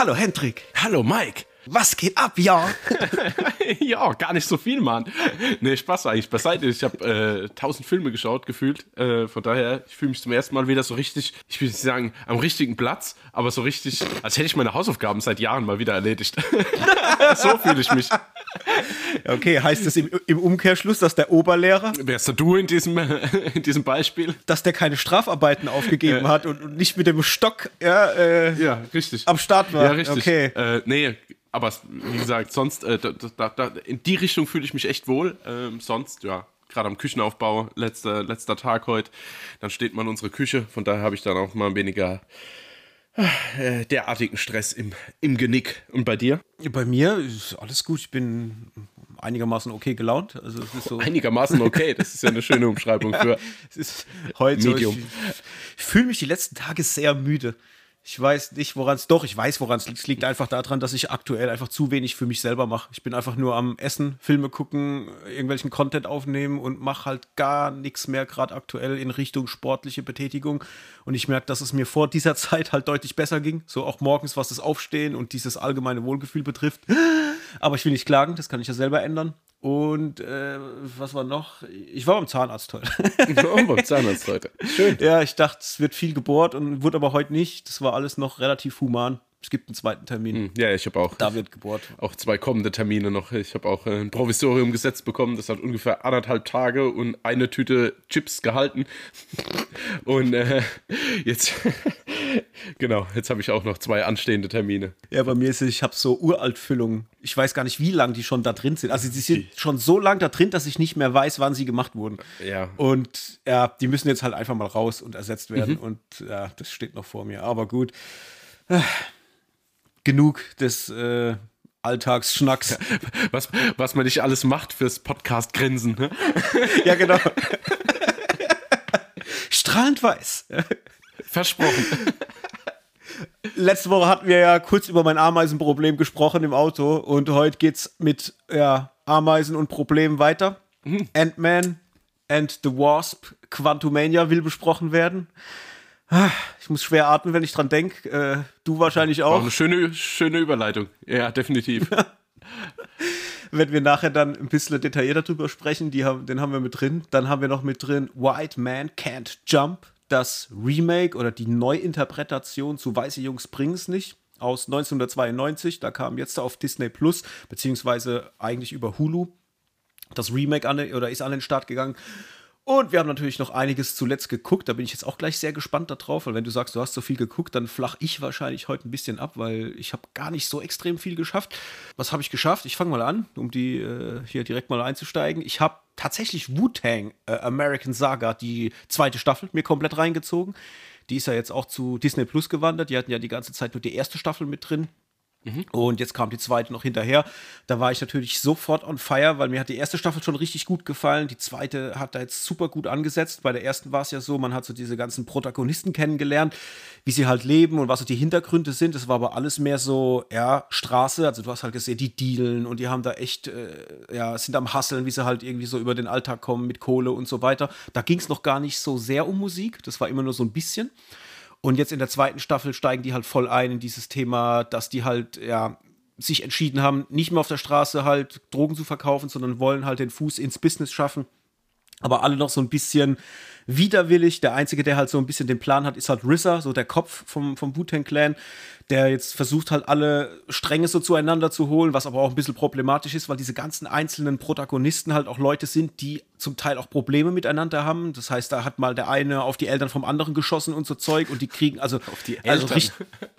Hallo Hendrik. Hallo Mike. Was geht ab, ja? ja, gar nicht so viel, Mann. Nee, Spaß eigentlich beiseite. Ich habe äh, tausend Filme geschaut, gefühlt. Äh, von daher, ich fühle mich zum ersten Mal wieder so richtig, ich will nicht sagen, am richtigen Platz, aber so richtig, als hätte ich meine Hausaufgaben seit Jahren mal wieder erledigt. so fühle ich mich. Okay, heißt das im, im, Umkehrschluss, dass der Oberlehrer. Wärst du in diesem, in diesem Beispiel? Dass der keine Strafarbeiten aufgegeben ja. hat und, und, nicht mit dem Stock ja, äh, ja, richtig. am Start war. Ja, richtig. Okay. Äh, nee, aber wie gesagt, sonst, äh, da, da, da, in die Richtung fühle ich mich echt wohl. Ähm, sonst, ja, gerade am Küchenaufbau, letzter, letzter Tag heute, dann steht man in unsere Küche. Von daher habe ich dann auch mal weniger äh, derartigen Stress im, im Genick. Und bei dir? Bei mir ist alles gut. Ich bin einigermaßen okay gelaunt. Also es ist so einigermaßen okay, das ist ja eine schöne Umschreibung für es ist heute Medium. So, ich, ich fühle mich die letzten Tage sehr müde. Ich weiß nicht, woran es doch, ich weiß, woran es liegt. Es liegt einfach daran, dass ich aktuell einfach zu wenig für mich selber mache. Ich bin einfach nur am Essen, Filme gucken, irgendwelchen Content aufnehmen und mache halt gar nichts mehr gerade aktuell in Richtung sportliche Betätigung. Und ich merke, dass es mir vor dieser Zeit halt deutlich besser ging. So auch morgens, was das Aufstehen und dieses allgemeine Wohlgefühl betrifft. Aber ich will nicht klagen, das kann ich ja selber ändern. Und äh, was war noch? Ich war beim Zahnarzt heute. Ich war auch beim Zahnarzt heute. Schön. Ja, ich dachte, es wird viel gebohrt und wurde aber heute nicht. Das war alles noch relativ human. Es gibt einen zweiten Termin. Hm, ja, ich habe auch. Da wird gebohrt. Auch zwei kommende Termine noch. Ich habe auch ein Provisorium gesetzt bekommen. Das hat ungefähr anderthalb Tage und eine Tüte Chips gehalten. Und äh, jetzt, genau, jetzt habe ich auch noch zwei anstehende Termine. Ja, bei mir ist es, ich habe so Uraltfüllungen. Ich weiß gar nicht, wie lange die schon da drin sind. Also die sind schon so lang da drin, dass ich nicht mehr weiß, wann sie gemacht wurden. Ja. Und ja, die müssen jetzt halt einfach mal raus und ersetzt werden. Mhm. Und ja, das steht noch vor mir. Aber gut genug des äh, Alltagsschnacks. Was, was man nicht alles macht fürs Podcast-Grinsen. Ne? ja, genau. Strahlend weiß. Versprochen. Letzte Woche hatten wir ja kurz über mein Ameisenproblem gesprochen im Auto und heute geht's mit ja, Ameisen und Problemen weiter. Mhm. Ant-Man and the Wasp, Quantumania will besprochen werden. Ich muss schwer atmen, wenn ich dran denke. Äh, du wahrscheinlich auch. auch. eine schöne, schöne Überleitung. Ja, definitiv. wenn wir nachher dann ein bisschen detaillierter drüber sprechen, haben, den haben wir mit drin. Dann haben wir noch mit drin White Man Can't Jump, das Remake oder die Neuinterpretation zu Weiße Jungs bringen's nicht aus 1992. Da kam jetzt auf Disney Plus, beziehungsweise eigentlich über Hulu. Das Remake an, oder ist an den Start gegangen. Und wir haben natürlich noch einiges zuletzt geguckt. Da bin ich jetzt auch gleich sehr gespannt darauf, weil wenn du sagst, du hast so viel geguckt, dann flach ich wahrscheinlich heute ein bisschen ab, weil ich habe gar nicht so extrem viel geschafft. Was habe ich geschafft? Ich fange mal an, um die äh, hier direkt mal einzusteigen. Ich habe tatsächlich Wu-Tang äh, American Saga, die zweite Staffel, mir komplett reingezogen. Die ist ja jetzt auch zu Disney Plus gewandert. Die hatten ja die ganze Zeit nur die erste Staffel mit drin. Mhm. Und jetzt kam die zweite noch hinterher. Da war ich natürlich sofort on fire, weil mir hat die erste Staffel schon richtig gut gefallen. Die zweite hat da jetzt super gut angesetzt. Bei der ersten war es ja so, man hat so diese ganzen Protagonisten kennengelernt, wie sie halt leben und was so die Hintergründe sind. Das war aber alles mehr so, ja, Straße. Also du hast halt gesehen, die dealen und die haben da echt, äh, ja, sind am Hasseln, wie sie halt irgendwie so über den Alltag kommen mit Kohle und so weiter. Da ging es noch gar nicht so sehr um Musik. Das war immer nur so ein bisschen. Und jetzt in der zweiten Staffel steigen die halt voll ein in dieses Thema, dass die halt, ja, sich entschieden haben, nicht mehr auf der Straße halt Drogen zu verkaufen, sondern wollen halt den Fuß ins Business schaffen. Aber alle noch so ein bisschen widerwillig. Der Einzige, der halt so ein bisschen den Plan hat, ist halt Rissa, so der Kopf vom, vom Wu-Tang-Clan, der jetzt versucht halt alle Stränge so zueinander zu holen, was aber auch ein bisschen problematisch ist, weil diese ganzen einzelnen Protagonisten halt auch Leute sind, die zum Teil auch Probleme miteinander haben. Das heißt, da hat mal der eine auf die Eltern vom anderen geschossen und so Zeug und die kriegen also auf die also Eltern. Also,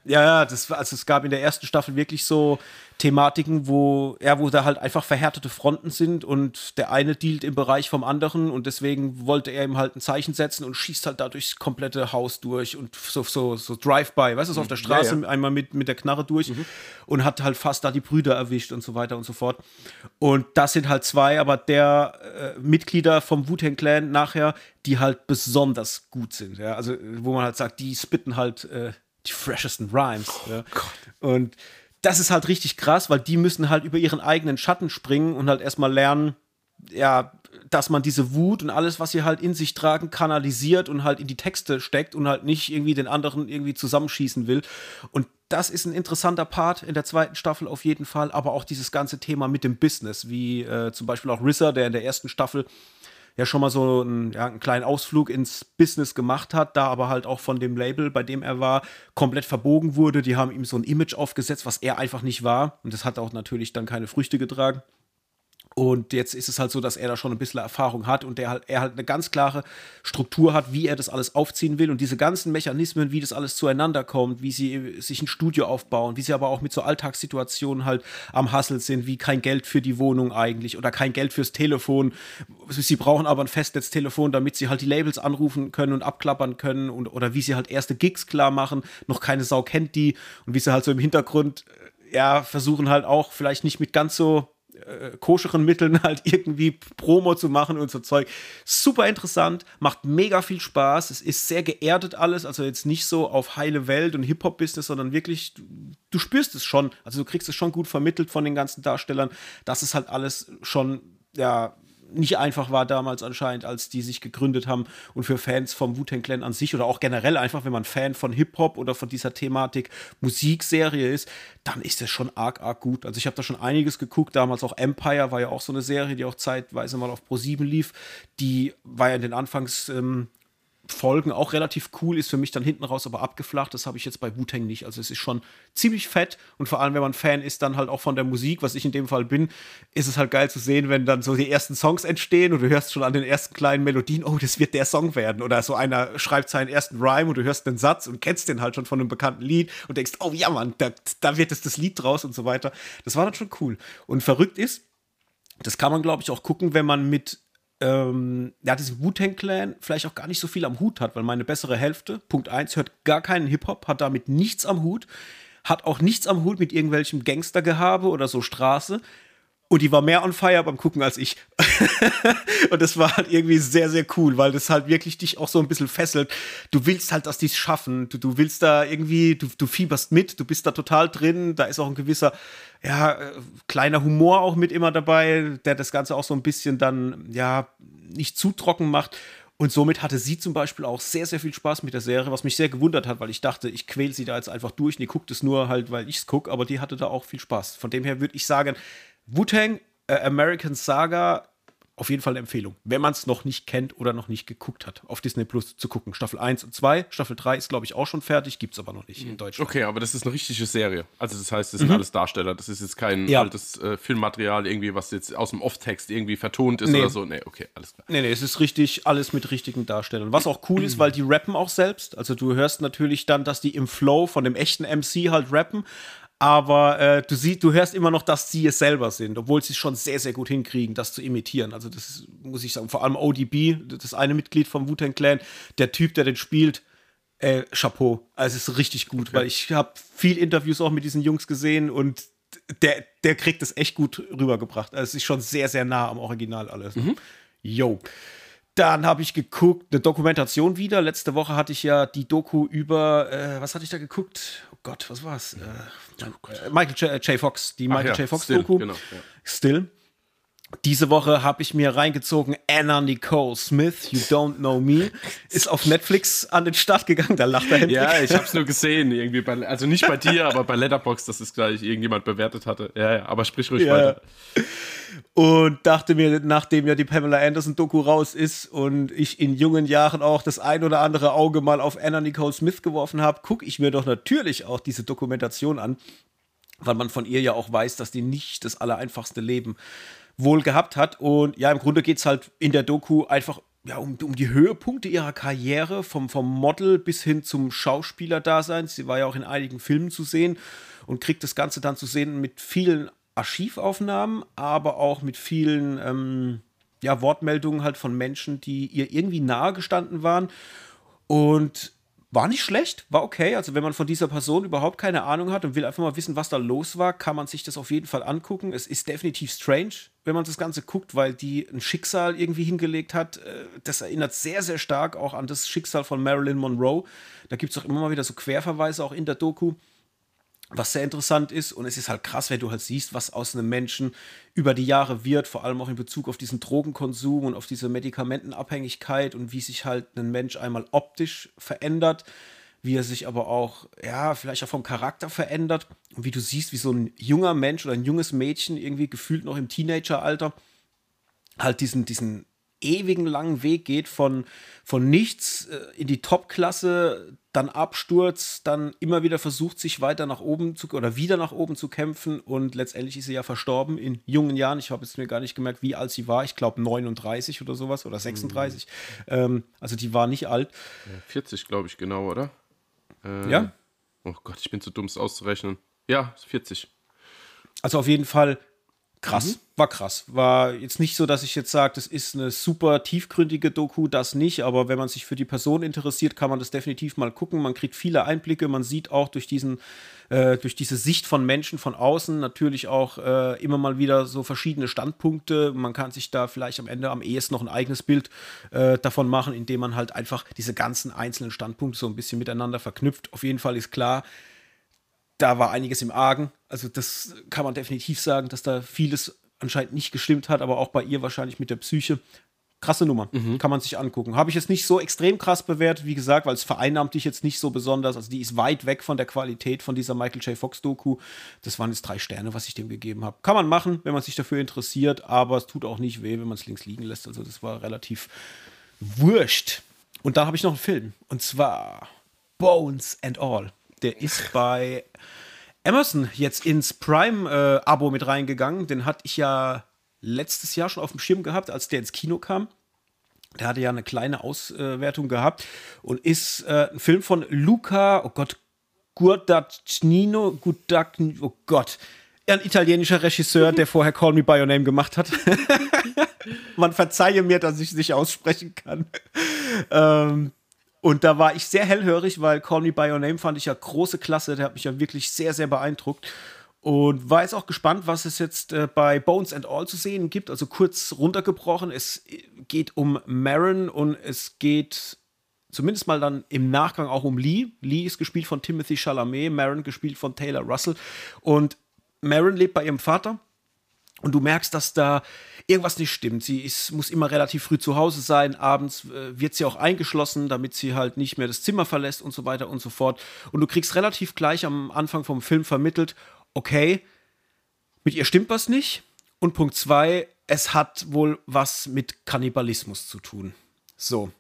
ja, ja, das also es gab in der ersten Staffel wirklich so Thematiken, wo ja, wo da halt einfach verhärtete Fronten sind und der eine dealt im Bereich vom anderen und deswegen wollte er ihm halt ein Zeichen setzen und schießt halt da durchs komplette Haus durch und so so so Drive-by, weißt du, so auf der Straße ja, ja. einmal mit mit der Knarre durch mhm. und hat halt fast da die Brüder erwischt und so weiter und so fort. Und das sind halt zwei, aber der äh, Mitglieder vom Wu-Tang Clan nachher, die halt besonders gut sind, ja, also wo man halt sagt, die spitten halt äh, die freshesten Rhymes. Oh, ja. Und das ist halt richtig krass, weil die müssen halt über ihren eigenen Schatten springen und halt erstmal lernen, ja, dass man diese Wut und alles, was sie halt in sich tragen, kanalisiert und halt in die Texte steckt und halt nicht irgendwie den anderen irgendwie zusammenschießen will. Und das ist ein interessanter Part in der zweiten Staffel auf jeden Fall, aber auch dieses ganze Thema mit dem Business, wie äh, zum Beispiel auch Rissa, der in der ersten Staffel ja schon mal so einen, ja, einen kleinen Ausflug ins Business gemacht hat, da aber halt auch von dem Label, bei dem er war, komplett verbogen wurde. Die haben ihm so ein Image aufgesetzt, was er einfach nicht war. Und das hat auch natürlich dann keine Früchte getragen. Und jetzt ist es halt so, dass er da schon ein bisschen Erfahrung hat und der halt, er halt eine ganz klare Struktur hat, wie er das alles aufziehen will. Und diese ganzen Mechanismen, wie das alles zueinander kommt, wie sie sich ein Studio aufbauen, wie sie aber auch mit so Alltagssituationen halt am Hassel sind, wie kein Geld für die Wohnung eigentlich oder kein Geld fürs Telefon. Sie brauchen aber ein Festnetztelefon, damit sie halt die Labels anrufen können und abklappern können und, oder wie sie halt erste Gigs klar machen. Noch keine Sau kennt die und wie sie halt so im Hintergrund ja, versuchen halt auch vielleicht nicht mit ganz so äh, koscheren Mitteln halt irgendwie Promo zu machen und so Zeug. Super interessant, macht mega viel Spaß. Es ist sehr geerdet alles, also jetzt nicht so auf heile Welt und Hip-Hop-Business, sondern wirklich, du, du, spürst es schon. Also du kriegst es schon gut vermittelt von den ganzen Darstellern, dass es halt alles schon, ja, nicht einfach war damals anscheinend, als die sich gegründet haben und für Fans vom Wu-Tang Clan an sich oder auch generell einfach, wenn man Fan von Hip-Hop oder von dieser Thematik Musikserie ist, dann ist es schon arg, arg gut. Also ich habe da schon einiges geguckt, damals auch Empire war ja auch so eine Serie, die auch zeitweise mal auf Pro7 lief, die war ja in den Anfangs ähm, Folgen auch relativ cool, ist für mich dann hinten raus aber abgeflacht. Das habe ich jetzt bei Wu-Tang nicht. Also es ist schon ziemlich fett und vor allem, wenn man Fan ist, dann halt auch von der Musik, was ich in dem Fall bin, ist es halt geil zu sehen, wenn dann so die ersten Songs entstehen und du hörst schon an den ersten kleinen Melodien, oh, das wird der Song werden. Oder so einer schreibt seinen ersten Rhyme und du hörst den Satz und kennst den halt schon von einem bekannten Lied und denkst, oh ja, Mann, da, da wird es das Lied draus und so weiter. Das war dann schon cool. Und verrückt ist, das kann man, glaube ich, auch gucken, wenn man mit ähm, ja, diesen Wu-Tang-Clan vielleicht auch gar nicht so viel am Hut hat, weil meine bessere Hälfte, Punkt 1, hört gar keinen Hip-Hop, hat damit nichts am Hut, hat auch nichts am Hut mit irgendwelchem Gangstergehabe oder so Straße. Und die war mehr on fire beim Gucken als ich. und das war halt irgendwie sehr, sehr cool, weil das halt wirklich dich auch so ein bisschen fesselt. Du willst halt, dass die es schaffen. Du, du willst da irgendwie, du, du fieberst mit, du bist da total drin. Da ist auch ein gewisser, ja, äh, kleiner Humor auch mit immer dabei, der das Ganze auch so ein bisschen dann, ja, nicht zu trocken macht. Und somit hatte sie zum Beispiel auch sehr, sehr viel Spaß mit der Serie, was mich sehr gewundert hat, weil ich dachte, ich quäle sie da jetzt einfach durch. Die guckt es nur halt, weil ich es gucke, aber die hatte da auch viel Spaß. Von dem her würde ich sagen, Wu-Tang, äh, American Saga, auf jeden Fall eine Empfehlung, wenn man es noch nicht kennt oder noch nicht geguckt hat, auf Disney Plus zu gucken. Staffel 1 und 2, Staffel 3 ist, glaube ich, auch schon fertig, gibt es aber noch nicht in Deutschland. Okay, aber das ist eine richtige Serie. Also das heißt, das sind mhm. alles Darsteller. Das ist jetzt kein ja. altes äh, Filmmaterial, irgendwie, was jetzt aus dem Off-Text irgendwie vertont ist nee. oder so. Nee, okay, alles klar. Nee, nee, es ist richtig, alles mit richtigen Darstellern. Was auch cool ist, weil die rappen auch selbst. Also du hörst natürlich dann, dass die im Flow von dem echten MC halt rappen, aber äh, du siehst, du hörst immer noch, dass sie es selber sind, obwohl sie es schon sehr, sehr gut hinkriegen, das zu imitieren. Also das ist, muss ich sagen, vor allem ODB, das eine Mitglied vom Wu-Tang Clan, der Typ, der den spielt, äh, Chapeau. Also es ist richtig gut, okay. weil ich habe viel Interviews auch mit diesen Jungs gesehen und der, der kriegt es echt gut rübergebracht. Also es ist schon sehr, sehr nah am Original alles. Mhm. Yo. Dann habe ich geguckt, eine Dokumentation wieder. Letzte Woche hatte ich ja die Doku über, äh, was hatte ich da geguckt? Oh Gott, was war's? Äh, äh, Michael J. J. Fox, die Michael ja, J. Fox Still, Doku. Genau, ja. Still. Diese Woche habe ich mir reingezogen Anna Nicole Smith, You Don't Know Me, ist auf Netflix an den Start gegangen, da lacht er Hendrik. Ja, ich habe es nur gesehen, irgendwie bei, also nicht bei dir, aber bei Letterbox, dass es gleich irgendjemand bewertet hatte. Ja, ja, aber sprich ruhig ja. weiter. Und dachte mir, nachdem ja die Pamela Anderson-Doku raus ist und ich in jungen Jahren auch das ein oder andere Auge mal auf Anna Nicole Smith geworfen habe, gucke ich mir doch natürlich auch diese Dokumentation an, weil man von ihr ja auch weiß, dass die nicht das allereinfachste Leben wohl gehabt hat. Und ja, im Grunde geht es halt in der Doku einfach ja, um, um die Höhepunkte ihrer Karriere, vom, vom Model bis hin zum Schauspieler-Dasein. Sie war ja auch in einigen Filmen zu sehen und kriegt das Ganze dann zu sehen mit vielen Archivaufnahmen, aber auch mit vielen ähm, ja, Wortmeldungen halt von Menschen, die ihr irgendwie nahe gestanden waren. Und war nicht schlecht, war okay. Also, wenn man von dieser Person überhaupt keine Ahnung hat und will einfach mal wissen, was da los war, kann man sich das auf jeden Fall angucken. Es ist definitiv strange, wenn man das Ganze guckt, weil die ein Schicksal irgendwie hingelegt hat. Äh, das erinnert sehr, sehr stark auch an das Schicksal von Marilyn Monroe. Da gibt es auch immer mal wieder so Querverweise auch in der Doku was sehr interessant ist. Und es ist halt krass, wenn du halt siehst, was aus einem Menschen über die Jahre wird, vor allem auch in Bezug auf diesen Drogenkonsum und auf diese Medikamentenabhängigkeit und wie sich halt ein Mensch einmal optisch verändert. Wie er sich aber auch, ja, vielleicht auch vom Charakter verändert. Und wie du siehst, wie so ein junger Mensch oder ein junges Mädchen irgendwie gefühlt noch im Teenageralter halt diesen, diesen ewigen langen Weg geht von, von nichts äh, in die Top-Klasse, dann Absturz, dann immer wieder versucht, sich weiter nach oben zu oder wieder nach oben zu kämpfen und letztendlich ist sie ja verstorben in jungen Jahren. Ich habe jetzt mir gar nicht gemerkt, wie alt sie war. Ich glaube 39 oder sowas oder 36. Mhm. Ähm, also die war nicht alt. 40, glaube ich, genau, oder? Äh, ja. Oh Gott, ich bin zu dumm, es auszurechnen. Ja, 40. Also auf jeden Fall krass, mhm. war krass. War jetzt nicht so, dass ich jetzt sage, das ist eine super tiefgründige Doku, das nicht, aber wenn man sich für die Person interessiert, kann man das definitiv mal gucken. Man kriegt viele Einblicke, man sieht auch durch diesen, äh, durch diese Sicht von Menschen von außen natürlich auch äh, immer mal wieder so verschiedene Standpunkte. Man kann sich da vielleicht am Ende am ehesten noch ein eigenes Bild äh, davon machen, indem man halt einfach diese ganzen einzelnen Standpunkte so ein bisschen miteinander verknüpft. Auf jeden Fall ist klar, da war einiges im Argen. Also das kann man definitiv sagen, dass da vieles anscheinend nicht gestimmt hat, aber auch bei ihr wahrscheinlich mit der Psyche. Krasse Nummer, mhm. kann man sich angucken. Habe ich jetzt nicht so extrem krass bewertet, wie gesagt, weil es vereinnahmt dich jetzt nicht so besonders. Also die ist weit weg von der Qualität von dieser Michael J. Fox Doku. Das waren jetzt drei Sterne, was ich dem gegeben habe. Kann man machen, wenn man sich dafür interessiert, aber es tut auch nicht weh, wenn man es links liegen lässt. Also das war relativ wurscht. Und dann habe ich noch einen Film. Und zwar Bones and All. Der ist bei Amazon jetzt ins Prime-Abo äh, mit reingegangen. Den hatte ich ja letztes Jahr schon auf dem Schirm gehabt, als der ins Kino kam. Der hatte ja eine kleine Auswertung gehabt und ist äh, ein Film von Luca, oh Gott, Guadagnino, Guadagn, oh Gott, ein italienischer Regisseur, der vorher Call Me By Your Name gemacht hat. Man verzeihe mir, dass ich es nicht aussprechen kann. Ähm, und da war ich sehr hellhörig, weil Call Me By Your Name fand ich ja große Klasse. Der hat mich ja wirklich sehr, sehr beeindruckt. Und war jetzt auch gespannt, was es jetzt äh, bei Bones and All zu sehen gibt. Also kurz runtergebrochen. Es geht um Marin und es geht zumindest mal dann im Nachgang auch um Lee. Lee ist gespielt von Timothy Chalamet, Marin gespielt von Taylor Russell. Und Marin lebt bei ihrem Vater und du merkst, dass da irgendwas nicht stimmt. Sie ist, muss immer relativ früh zu Hause sein. Abends äh, wird sie auch eingeschlossen, damit sie halt nicht mehr das Zimmer verlässt und so weiter und so fort. Und du kriegst relativ gleich am Anfang vom Film vermittelt, okay, mit ihr stimmt was nicht. Und Punkt zwei, es hat wohl was mit Kannibalismus zu tun. So.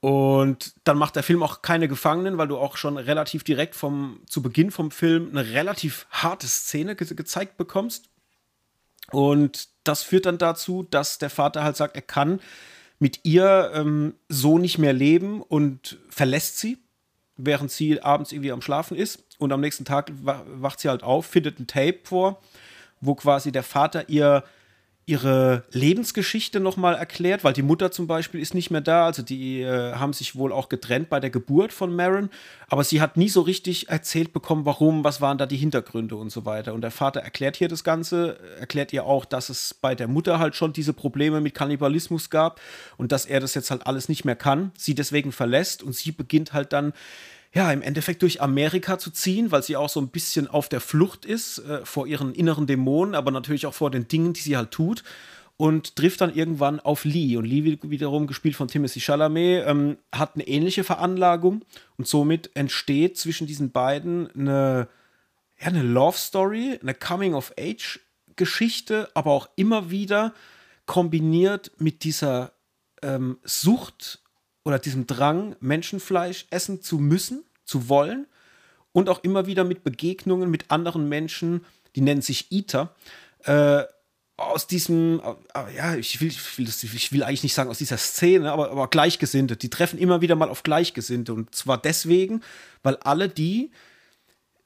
Und dann macht der Film auch keine Gefangenen, weil du auch schon relativ direkt vom, zu Beginn vom Film eine relativ harte Szene ge gezeigt bekommst und das führt dann dazu, dass der Vater halt sagt, er kann mit ihr ähm, so nicht mehr leben und verlässt sie, während sie abends irgendwie am Schlafen ist. Und am nächsten Tag wacht sie halt auf, findet ein Tape vor, wo quasi der Vater ihr ihre Lebensgeschichte nochmal erklärt, weil die Mutter zum Beispiel ist nicht mehr da. Also die äh, haben sich wohl auch getrennt bei der Geburt von Marin, aber sie hat nie so richtig erzählt bekommen, warum, was waren da die Hintergründe und so weiter. Und der Vater erklärt hier das Ganze, erklärt ihr auch, dass es bei der Mutter halt schon diese Probleme mit Kannibalismus gab und dass er das jetzt halt alles nicht mehr kann, sie deswegen verlässt und sie beginnt halt dann ja, im Endeffekt durch Amerika zu ziehen, weil sie auch so ein bisschen auf der Flucht ist äh, vor ihren inneren Dämonen, aber natürlich auch vor den Dingen, die sie halt tut. Und trifft dann irgendwann auf Lee. Und Lee, wiederum gespielt von Timothy Chalamet, ähm, hat eine ähnliche Veranlagung. Und somit entsteht zwischen diesen beiden eine, ja, eine Love Story, eine Coming-of-Age-Geschichte, aber auch immer wieder kombiniert mit dieser ähm, Sucht oder diesem Drang, Menschenfleisch essen zu müssen, zu wollen und auch immer wieder mit Begegnungen mit anderen Menschen, die nennen sich Eater, äh, aus diesem, äh, ja, ich will, ich will, ich will eigentlich nicht sagen aus dieser Szene, aber, aber Gleichgesinnte. Die treffen immer wieder mal auf Gleichgesinnte. Und zwar deswegen, weil alle die,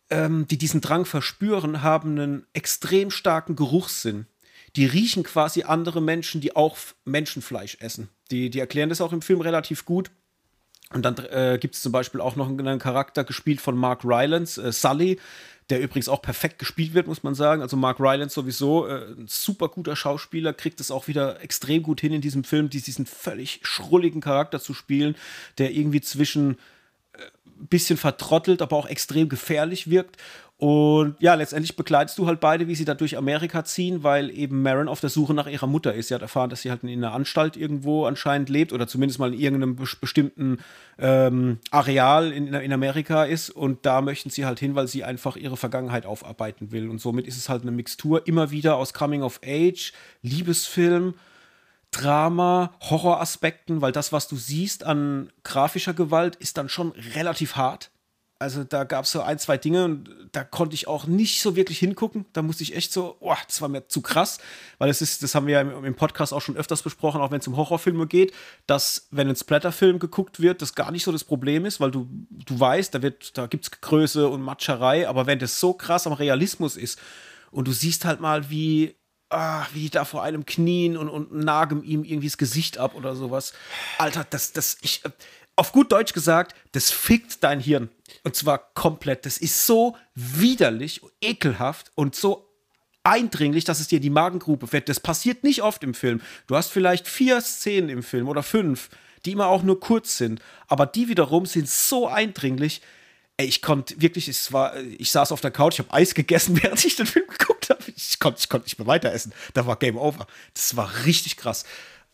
ähm, die diesen Drang verspüren, haben einen extrem starken Geruchssinn die riechen quasi andere Menschen, die auch Menschenfleisch essen. Die, die erklären das auch im Film relativ gut. Und dann äh, gibt es zum Beispiel auch noch einen Charakter gespielt von Mark Rylance, äh, Sully, der übrigens auch perfekt gespielt wird, muss man sagen. Also Mark Rylance sowieso äh, ein super guter Schauspieler, kriegt es auch wieder extrem gut hin in diesem Film, diesen völlig schrulligen Charakter zu spielen, der irgendwie zwischen ein äh, bisschen vertrottelt, aber auch extrem gefährlich wirkt. Und ja, letztendlich begleitest du halt beide, wie sie da durch Amerika ziehen, weil eben Marin auf der Suche nach ihrer Mutter ist. Sie hat erfahren, dass sie halt in einer Anstalt irgendwo anscheinend lebt oder zumindest mal in irgendeinem bestimmten ähm, Areal in, in Amerika ist. Und da möchten sie halt hin, weil sie einfach ihre Vergangenheit aufarbeiten will. Und somit ist es halt eine Mixtur immer wieder aus Coming of Age, Liebesfilm, Drama, Horroraspekten, weil das, was du siehst an grafischer Gewalt, ist dann schon relativ hart. Also da gab es so ein, zwei Dinge und da konnte ich auch nicht so wirklich hingucken. Da musste ich echt so, oh, das war mir zu krass, weil es ist, das haben wir ja im, im Podcast auch schon öfters besprochen, auch wenn es um Horrorfilme geht, dass wenn ein Splatterfilm geguckt wird, das gar nicht so das Problem ist, weil du, du weißt, da wird, da gibt es Größe und Matscherei, aber wenn das so krass am Realismus ist und du siehst halt mal, wie ah, wie da vor einem knien und, und nagen ihm irgendwie das Gesicht ab oder sowas. Alter, das, das, ich, äh, auf gut Deutsch gesagt, das fickt dein Hirn. Und zwar komplett. Das ist so widerlich, ekelhaft und so eindringlich, dass es dir die Magengrube fährt. Das passiert nicht oft im Film. Du hast vielleicht vier Szenen im Film oder fünf, die immer auch nur kurz sind. Aber die wiederum sind so eindringlich. Ey, ich konnte wirklich, es war, ich saß auf der Couch, ich habe Eis gegessen, während ich den Film geguckt habe. Ich konnte ich konnt nicht mehr weiter essen. Da war Game Over. Das war richtig krass.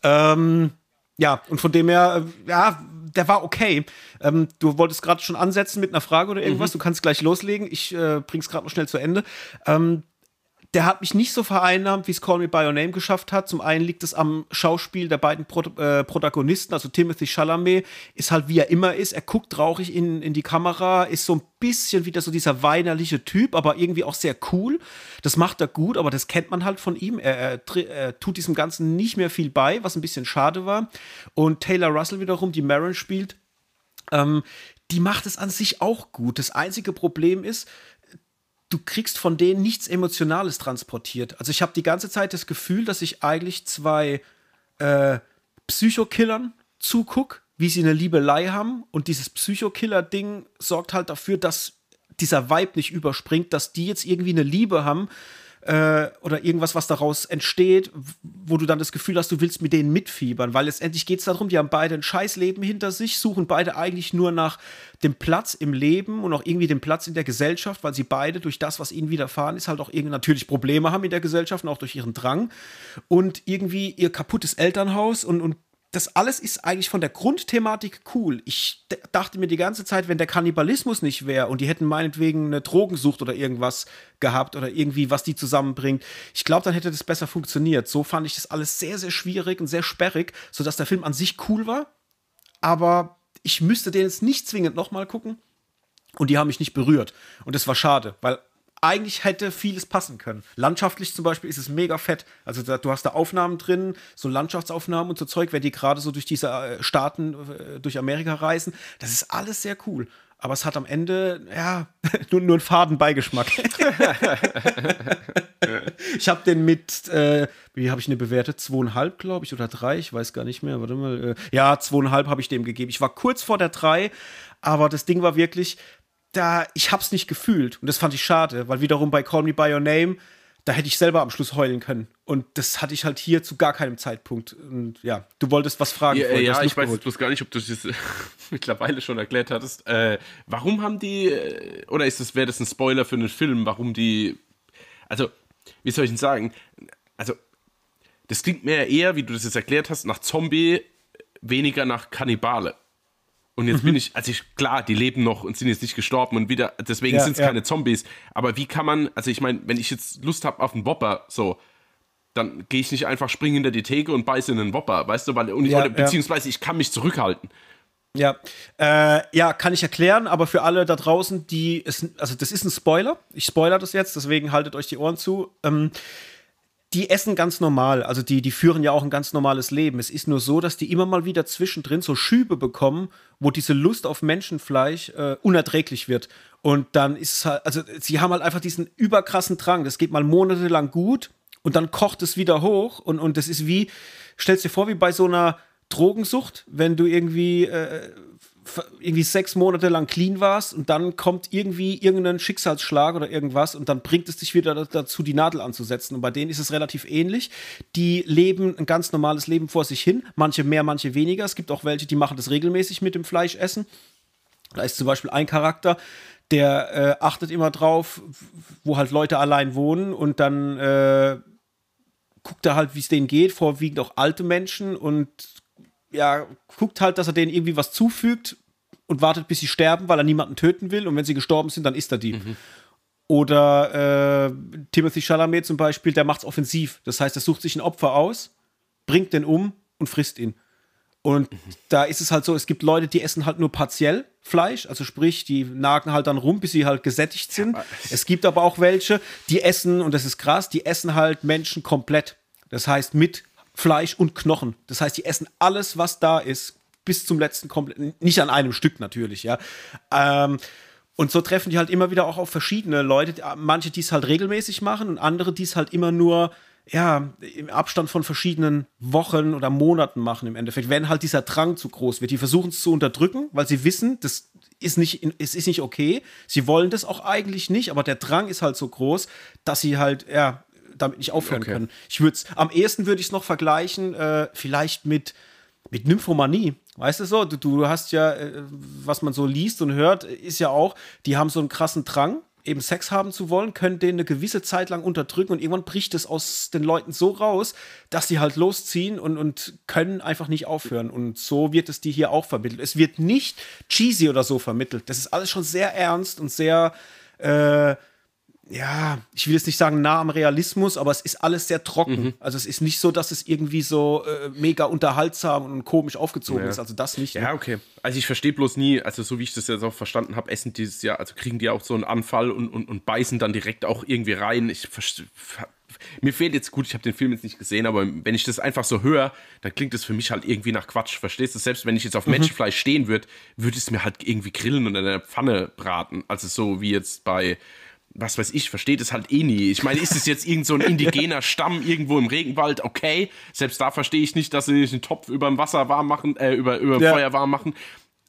Ähm, ja, und von dem her, äh, ja, der war okay. Ähm, du wolltest gerade schon ansetzen mit einer Frage oder irgendwas. Mhm. Du kannst gleich loslegen. Ich äh, bring's gerade noch schnell zu Ende. Ähm, der hat mich nicht so vereinnahmt, wie es Call Me By Your Name geschafft hat. Zum einen liegt es am Schauspiel der beiden Pro äh, Protagonisten, also Timothy Chalamet ist halt wie er immer ist. Er guckt traurig in, in die Kamera, ist so ein bisschen wieder so dieser weinerliche Typ, aber irgendwie auch sehr cool. Das macht er gut, aber das kennt man halt von ihm. Er, er, er tut diesem Ganzen nicht mehr viel bei, was ein bisschen schade war. Und Taylor Russell wiederum, die Marin spielt, ähm, die macht es an sich auch gut. Das einzige Problem ist, du kriegst von denen nichts Emotionales transportiert. Also ich habe die ganze Zeit das Gefühl, dass ich eigentlich zwei äh, Psychokillern zuguck, wie sie eine Liebelei haben. Und dieses Psychokiller-Ding sorgt halt dafür, dass dieser Vibe nicht überspringt, dass die jetzt irgendwie eine Liebe haben, äh, oder irgendwas, was daraus entsteht, wo du dann das Gefühl hast, du willst mit denen mitfiebern, weil letztendlich geht es darum, die haben beide ein Scheißleben hinter sich, suchen beide eigentlich nur nach dem Platz im Leben und auch irgendwie den Platz in der Gesellschaft, weil sie beide durch das, was ihnen widerfahren ist, halt auch irgendwie natürlich Probleme haben in der Gesellschaft und auch durch ihren Drang. Und irgendwie ihr kaputtes Elternhaus und, und das alles ist eigentlich von der Grundthematik cool. Ich dachte mir die ganze Zeit, wenn der Kannibalismus nicht wäre und die hätten meinetwegen eine Drogensucht oder irgendwas gehabt oder irgendwie was die zusammenbringt, ich glaube, dann hätte das besser funktioniert. So fand ich das alles sehr, sehr schwierig und sehr sperrig, sodass der Film an sich cool war. Aber ich müsste den jetzt nicht zwingend nochmal gucken. Und die haben mich nicht berührt. Und das war schade, weil eigentlich hätte vieles passen können. Landschaftlich zum Beispiel ist es mega fett. Also da, du hast da Aufnahmen drin, so Landschaftsaufnahmen und so Zeug, wenn die gerade so durch diese äh, Staaten, äh, durch Amerika reisen. Das ist alles sehr cool. Aber es hat am Ende, ja, nur, nur einen faden Beigeschmack. ich habe den mit, äh, wie habe ich ihn bewertet? Zweieinhalb, glaube ich, oder drei, ich weiß gar nicht mehr. Warte mal. Äh, ja, zweieinhalb habe ich dem gegeben. Ich war kurz vor der drei, aber das Ding war wirklich, da, ich hab's nicht gefühlt. Und das fand ich schade, weil wiederum bei Call Me By Your Name, da hätte ich selber am Schluss heulen können. Und das hatte ich halt hier zu gar keinem Zeitpunkt. Und ja, du wolltest was fragen. Ja, ja ich weiß jetzt bloß gar nicht, ob du das mittlerweile schon erklärt hattest. Äh, warum haben die, äh, oder ist das, wäre das ein Spoiler für einen Film, warum die, also, wie soll ich denn sagen? Also, das klingt mir eher, wie du das jetzt erklärt hast, nach Zombie, weniger nach Kannibale. Und jetzt mhm. bin ich, also ich, klar, die leben noch und sind jetzt nicht gestorben und wieder, deswegen ja, sind es ja. keine Zombies. Aber wie kann man, also ich meine, wenn ich jetzt Lust habe auf einen Whopper, so, dann gehe ich nicht einfach springen hinter die Theke und beiße in einen Whopper, weißt du, weil, und ich, ja, oder, beziehungsweise ich kann mich zurückhalten. Ja, äh, ja, kann ich erklären, aber für alle da draußen, die, es, also das ist ein Spoiler. Ich spoiler das jetzt, deswegen haltet euch die Ohren zu. Ähm, die essen ganz normal. Also die, die führen ja auch ein ganz normales Leben. Es ist nur so, dass die immer mal wieder zwischendrin so Schübe bekommen, wo diese Lust auf Menschenfleisch äh, unerträglich wird. Und dann ist es halt, also sie haben halt einfach diesen überkrassen Drang. Das geht mal monatelang gut und dann kocht es wieder hoch. Und, und das ist wie, stellst dir vor, wie bei so einer Drogensucht, wenn du irgendwie äh, irgendwie sechs Monate lang clean warst und dann kommt irgendwie irgendein Schicksalsschlag oder irgendwas und dann bringt es dich wieder dazu, die Nadel anzusetzen. Und bei denen ist es relativ ähnlich. Die leben ein ganz normales Leben vor sich hin. Manche mehr, manche weniger. Es gibt auch welche, die machen das regelmäßig mit dem Fleischessen. Da ist zum Beispiel ein Charakter, der äh, achtet immer drauf, wo halt Leute allein wohnen und dann äh, guckt er halt, wie es denen geht, vorwiegend auch alte Menschen und ja, guckt halt, dass er denen irgendwie was zufügt und wartet, bis sie sterben, weil er niemanden töten will und wenn sie gestorben sind, dann ist er die. Mhm. Oder äh, Timothy Chalamet zum Beispiel, der macht's offensiv. Das heißt, er sucht sich ein Opfer aus, bringt den um und frisst ihn. Und mhm. da ist es halt so, es gibt Leute, die essen halt nur partiell Fleisch, also sprich, die nagen halt dann rum, bis sie halt gesättigt sind. Ja, es gibt aber auch welche, die essen, und das ist krass, die essen halt Menschen komplett. Das heißt mit Fleisch und Knochen. Das heißt, die essen alles, was da ist, bis zum letzten komplett, nicht an einem Stück natürlich, ja. Ähm, und so treffen die halt immer wieder auch auf verschiedene Leute, manche, die es halt regelmäßig machen und andere, die es halt immer nur ja, im Abstand von verschiedenen Wochen oder Monaten machen im Endeffekt, wenn halt dieser Drang zu groß wird. Die versuchen es zu unterdrücken, weil sie wissen, das ist nicht, es ist nicht okay. Sie wollen das auch eigentlich nicht, aber der Drang ist halt so groß, dass sie halt, ja, damit nicht aufhören okay. können. Ich würde am ehesten würde ich es noch vergleichen, äh, vielleicht mit, mit Nymphomanie. Weißt du so, du, du hast ja, äh, was man so liest und hört, ist ja auch, die haben so einen krassen Drang, eben Sex haben zu wollen, können den eine gewisse Zeit lang unterdrücken und irgendwann bricht es aus den Leuten so raus, dass sie halt losziehen und, und können einfach nicht aufhören. Und so wird es dir hier auch vermittelt. Es wird nicht cheesy oder so vermittelt. Das ist alles schon sehr ernst und sehr äh, ja, ich will jetzt nicht sagen nah am Realismus, aber es ist alles sehr trocken. Mhm. Also es ist nicht so, dass es irgendwie so äh, mega unterhaltsam und komisch aufgezogen ja. ist. Also das nicht. Ne? Ja, okay. Also ich verstehe bloß nie, also so wie ich das jetzt auch verstanden habe, essen dieses Jahr, also kriegen die auch so einen Anfall und, und, und beißen dann direkt auch irgendwie rein. Ich mir fehlt jetzt gut, ich habe den Film jetzt nicht gesehen, aber wenn ich das einfach so höre, dann klingt das für mich halt irgendwie nach Quatsch. Verstehst du? Selbst wenn ich jetzt auf mhm. Menschenfleisch stehen würde, würde es mir halt irgendwie grillen und in der Pfanne braten. Also so wie jetzt bei was weiß ich, versteht es halt eh nie. Ich meine, ist es jetzt irgend so ein indigener Stamm irgendwo im Regenwald? Okay, selbst da verstehe ich nicht, dass sie nicht einen Topf über dem Wasser warm machen, äh, über, über ja. Feuer warm machen.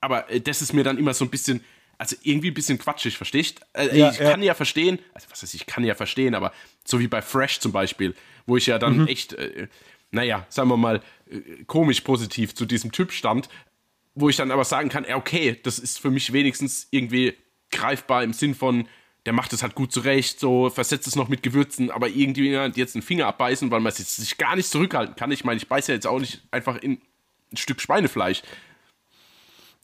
Aber äh, das ist mir dann immer so ein bisschen, also irgendwie ein bisschen quatschig, verstehst? Äh, ja, ich ja. kann ja verstehen, also was heißt, ich kann ja verstehen, aber so wie bei Fresh zum Beispiel, wo ich ja dann mhm. echt, äh, naja, sagen wir mal, äh, komisch positiv zu diesem Typ stand, wo ich dann aber sagen kann, okay, das ist für mich wenigstens irgendwie greifbar im Sinn von, der macht es halt gut zurecht, so versetzt es noch mit Gewürzen, aber irgendwie jetzt einen Finger abbeißen, weil man sich gar nicht zurückhalten kann. Ich meine, ich beiße ja jetzt auch nicht einfach in ein Stück Schweinefleisch.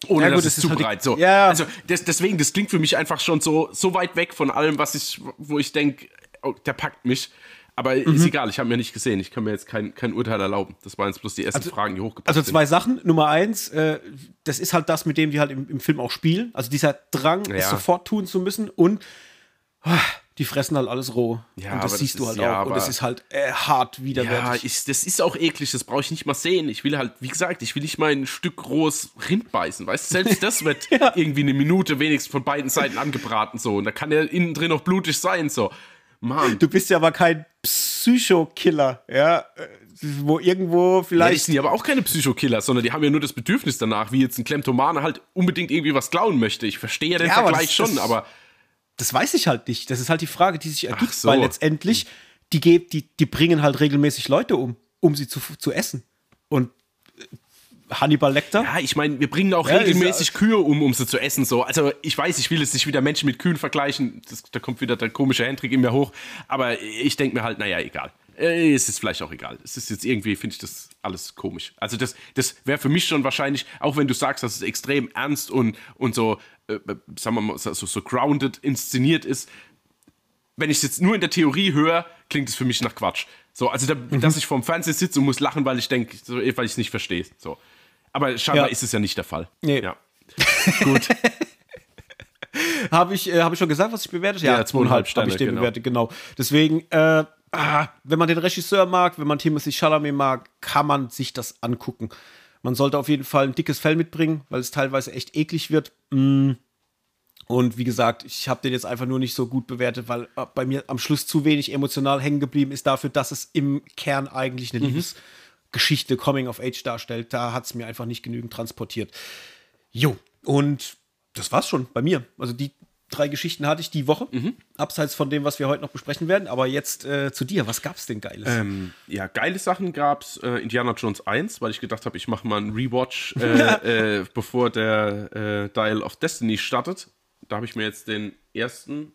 Ohne ja, gut, dass es zubereitet. Halt so. Ja. Also das, deswegen, das klingt für mich einfach schon so, so weit weg von allem, was ich, wo ich denke, oh, der packt mich. Aber mhm. ist egal, ich habe mir nicht gesehen. Ich kann mir jetzt kein, kein Urteil erlauben. Das waren jetzt bloß die ersten also, Fragen, die hochgepackt Also zwei sind. Sachen. Nummer eins, äh, das ist halt das, mit dem die halt im, im Film auch spielen. Also dieser Drang, ja. es sofort tun zu müssen. Und die fressen halt alles roh. Ja, und das siehst das du halt ist, auch. Ja, und das ist halt äh, hart widerwärtig. Ja, ich, das ist auch eklig, das brauche ich nicht mal sehen. Ich will halt, wie gesagt, ich will nicht mal ein Stück rohes Rind beißen. Weißt du, selbst das wird ja. irgendwie eine Minute wenigstens von beiden Seiten angebraten. so. Und da kann ja innen drin noch blutig sein. So. Mann. Du bist ja aber kein Psychokiller, ja. Wo irgendwo vielleicht. Ja, die sind aber auch keine Psychokiller, sondern die haben ja nur das Bedürfnis danach, wie jetzt ein Kleptomane halt unbedingt irgendwie was klauen möchte. Ich verstehe ja den ja, Vergleich das, schon, das, aber das weiß ich halt nicht. Das ist halt die Frage, die sich ergibt, so. weil letztendlich die, die, die bringen halt regelmäßig Leute um, um sie zu, zu essen. Und äh, Hannibal Lecter. Ja, ich meine, wir bringen auch ja, regelmäßig ist, Kühe um, um sie zu essen. So. Also ich weiß, ich will jetzt nicht wieder Menschen mit Kühen vergleichen. Das, da kommt wieder der komische Hendrik in mir hoch. Aber ich denke mir halt, naja, egal. Äh, es ist vielleicht auch egal. Es ist jetzt irgendwie, finde ich das alles komisch. Also das, das wäre für mich schon wahrscheinlich, auch wenn du sagst, dass es extrem ernst und, und so äh, sagen wir mal, so, so grounded inszeniert ist. Wenn ich es jetzt nur in der Theorie höre, klingt es für mich nach Quatsch. So, also, da, mhm. dass ich vorm Fernseher sitze und muss lachen, weil ich denke, so, weil ich es nicht verstehe. So. Aber scheinbar ja. ist es ja nicht der Fall. Nee. Ja. Gut. Habe ich, äh, hab ich schon gesagt, was ich bewertet? Ja, ja zweieinhalb Sterne. Habe ich den genau. bewertet, genau. Deswegen, äh, ah, wenn man den Regisseur mag, wenn man Timothy Chalamet mag, kann man sich das angucken. Man sollte auf jeden Fall ein dickes Fell mitbringen, weil es teilweise echt eklig wird. Mm. Und wie gesagt, ich habe den jetzt einfach nur nicht so gut bewertet, weil äh, bei mir am Schluss zu wenig emotional hängen geblieben ist dafür, dass es im Kern eigentlich eine mhm. Liebesgeschichte Coming of Age darstellt. Da hat es mir einfach nicht genügend transportiert. Jo, und das war's schon bei mir. Also die drei Geschichten hatte ich die Woche, mhm. abseits von dem, was wir heute noch besprechen werden. Aber jetzt äh, zu dir, was gab's denn Geiles? Ähm, ja, geile Sachen gab's äh, Indiana Jones 1, weil ich gedacht habe, ich mache mal einen Rewatch, äh, äh, bevor der äh, Dial of Destiny startet. da habe ich mir jetzt den ersten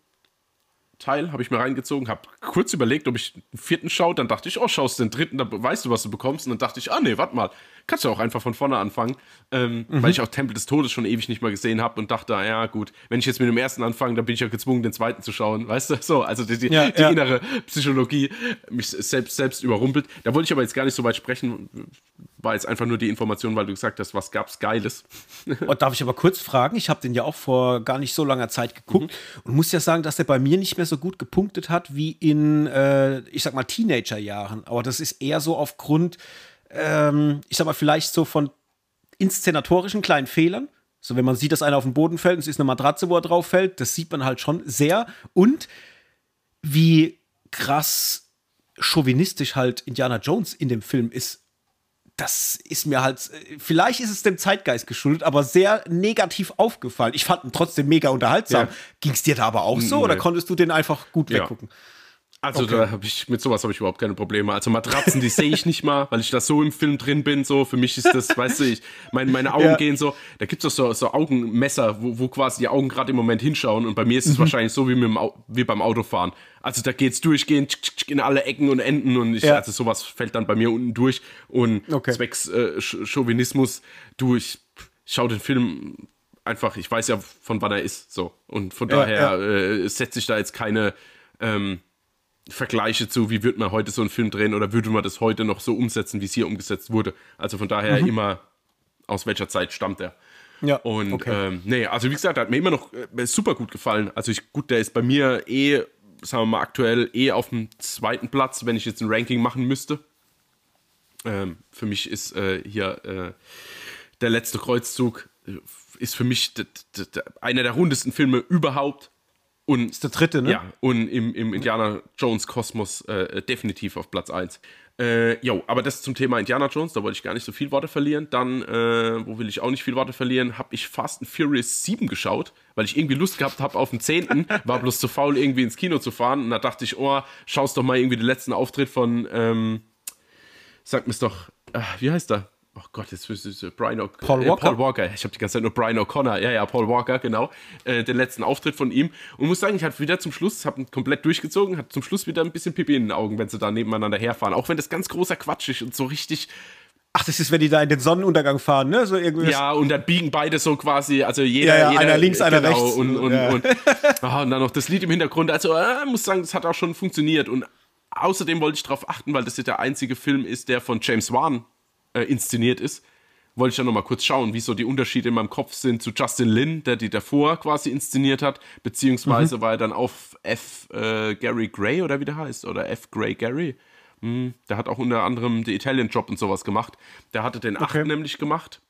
Teil habe ich mir reingezogen, habe kurz überlegt, ob ich den vierten schaue, dann dachte ich, oh, schaust den dritten, dann weißt du, was du bekommst. Und dann dachte ich, ah nee, warte mal, kannst du auch einfach von vorne anfangen, ähm, mhm. weil ich auch Tempel des Todes schon ewig nicht mehr gesehen habe und dachte, ja gut, wenn ich jetzt mit dem ersten anfange, dann bin ich ja gezwungen, den zweiten zu schauen, weißt du? So, also die, die, ja, die ja. innere Psychologie mich selbst, selbst überrumpelt. Da wollte ich aber jetzt gar nicht so weit sprechen, war jetzt einfach nur die Information, weil du gesagt hast, was gab's Geiles. Und darf ich aber kurz fragen? Ich habe den ja auch vor gar nicht so langer Zeit geguckt mhm. und muss ja sagen, dass der bei mir nicht mehr so gut gepunktet hat wie in, äh, ich sag mal, Teenagerjahren. Aber das ist eher so aufgrund, ähm, ich sag mal, vielleicht so von inszenatorischen kleinen Fehlern. So, wenn man sieht, dass einer auf den Boden fällt und es ist eine Matratze, wo er drauf fällt, das sieht man halt schon sehr. Und wie krass chauvinistisch halt Indiana Jones in dem Film ist das ist mir halt, vielleicht ist es dem Zeitgeist geschuldet, aber sehr negativ aufgefallen. Ich fand ihn trotzdem mega unterhaltsam. Ja. Ging es dir da aber auch so nee. oder konntest du den einfach gut ja. weggucken? Also okay. da habe ich mit sowas habe ich überhaupt keine Probleme. Also Matratzen, die sehe ich nicht mal, weil ich da so im Film drin bin. So für mich ist das, weißt du, ich, mein, meine Augen ja. gehen so. Da gibt es so, so Augenmesser, wo, wo quasi die Augen gerade im Moment hinschauen. Und bei mir ist es mhm. wahrscheinlich so wie, mit dem, wie beim Autofahren. Also da geht es durchgehend in alle Ecken und Enden und ich, ja. also sowas fällt dann bei mir unten durch. Und okay. zwecks äh, Chauvinismus, du, ich schau den Film einfach, ich weiß ja, von wann er ist. So. Und von ja, daher äh, setze ich da jetzt keine. Ähm, Vergleiche zu, wie würde man heute so einen Film drehen oder würde man das heute noch so umsetzen, wie es hier umgesetzt wurde. Also von daher mhm. immer, aus welcher Zeit stammt er. Ja. Und okay. ähm, nee, also wie gesagt, hat mir immer noch äh, super gut gefallen. Also ich, gut, der ist bei mir eh, sagen wir mal, aktuell eh auf dem zweiten Platz, wenn ich jetzt ein Ranking machen müsste. Ähm, für mich ist äh, hier äh, der letzte Kreuzzug äh, ist für mich einer der rundesten Filme überhaupt. Und, ist der dritte, ne? Ja, und im, im Indiana Jones Kosmos äh, definitiv auf Platz 1. Äh, jo, aber das zum Thema Indiana Jones, da wollte ich gar nicht so viel Worte verlieren. Dann, äh, wo will ich auch nicht viel Worte verlieren, habe ich Fast and Furious 7 geschaut, weil ich irgendwie Lust gehabt habe auf den 10. war bloß zu faul, irgendwie ins Kino zu fahren. Und da dachte ich, oh, schaust doch mal irgendwie den letzten Auftritt von, ähm, sag mir's doch, äh, wie heißt der? Oh Gott, jetzt ist es Brian o Paul, äh, Walker. Paul Walker. Ich habe die ganze Zeit nur Brian O'Connor. Ja, ja, Paul Walker, genau. Äh, den letzten Auftritt von ihm. Und muss sagen, ich hatte wieder zum Schluss, habe komplett durchgezogen, hat zum Schluss wieder ein bisschen Pipi in den Augen, wenn sie da nebeneinander herfahren. Auch wenn das ganz großer Quatsch ist und so richtig. Ach, das ist, wenn die da in den Sonnenuntergang fahren, ne? So irgendwie ja, und dann biegen beide so quasi, also jeder, ja, ja, jeder einer links, einer genau, rechts. Und, und, ja. und, oh, und dann noch das Lied im Hintergrund. Also, äh, muss sagen, das hat auch schon funktioniert. Und außerdem wollte ich darauf achten, weil das ja der einzige Film ist, der von James Wan äh, inszeniert ist wollte ich ja nochmal kurz schauen, wie so die Unterschiede in meinem Kopf sind zu Justin Lin, der die davor quasi inszeniert hat, beziehungsweise mhm. war er dann auf F. Äh, Gary Gray oder wie der heißt, oder F. Gray Gary. Hm, der hat auch unter anderem The Italian Job und sowas gemacht. Der hatte den okay. achten nämlich gemacht.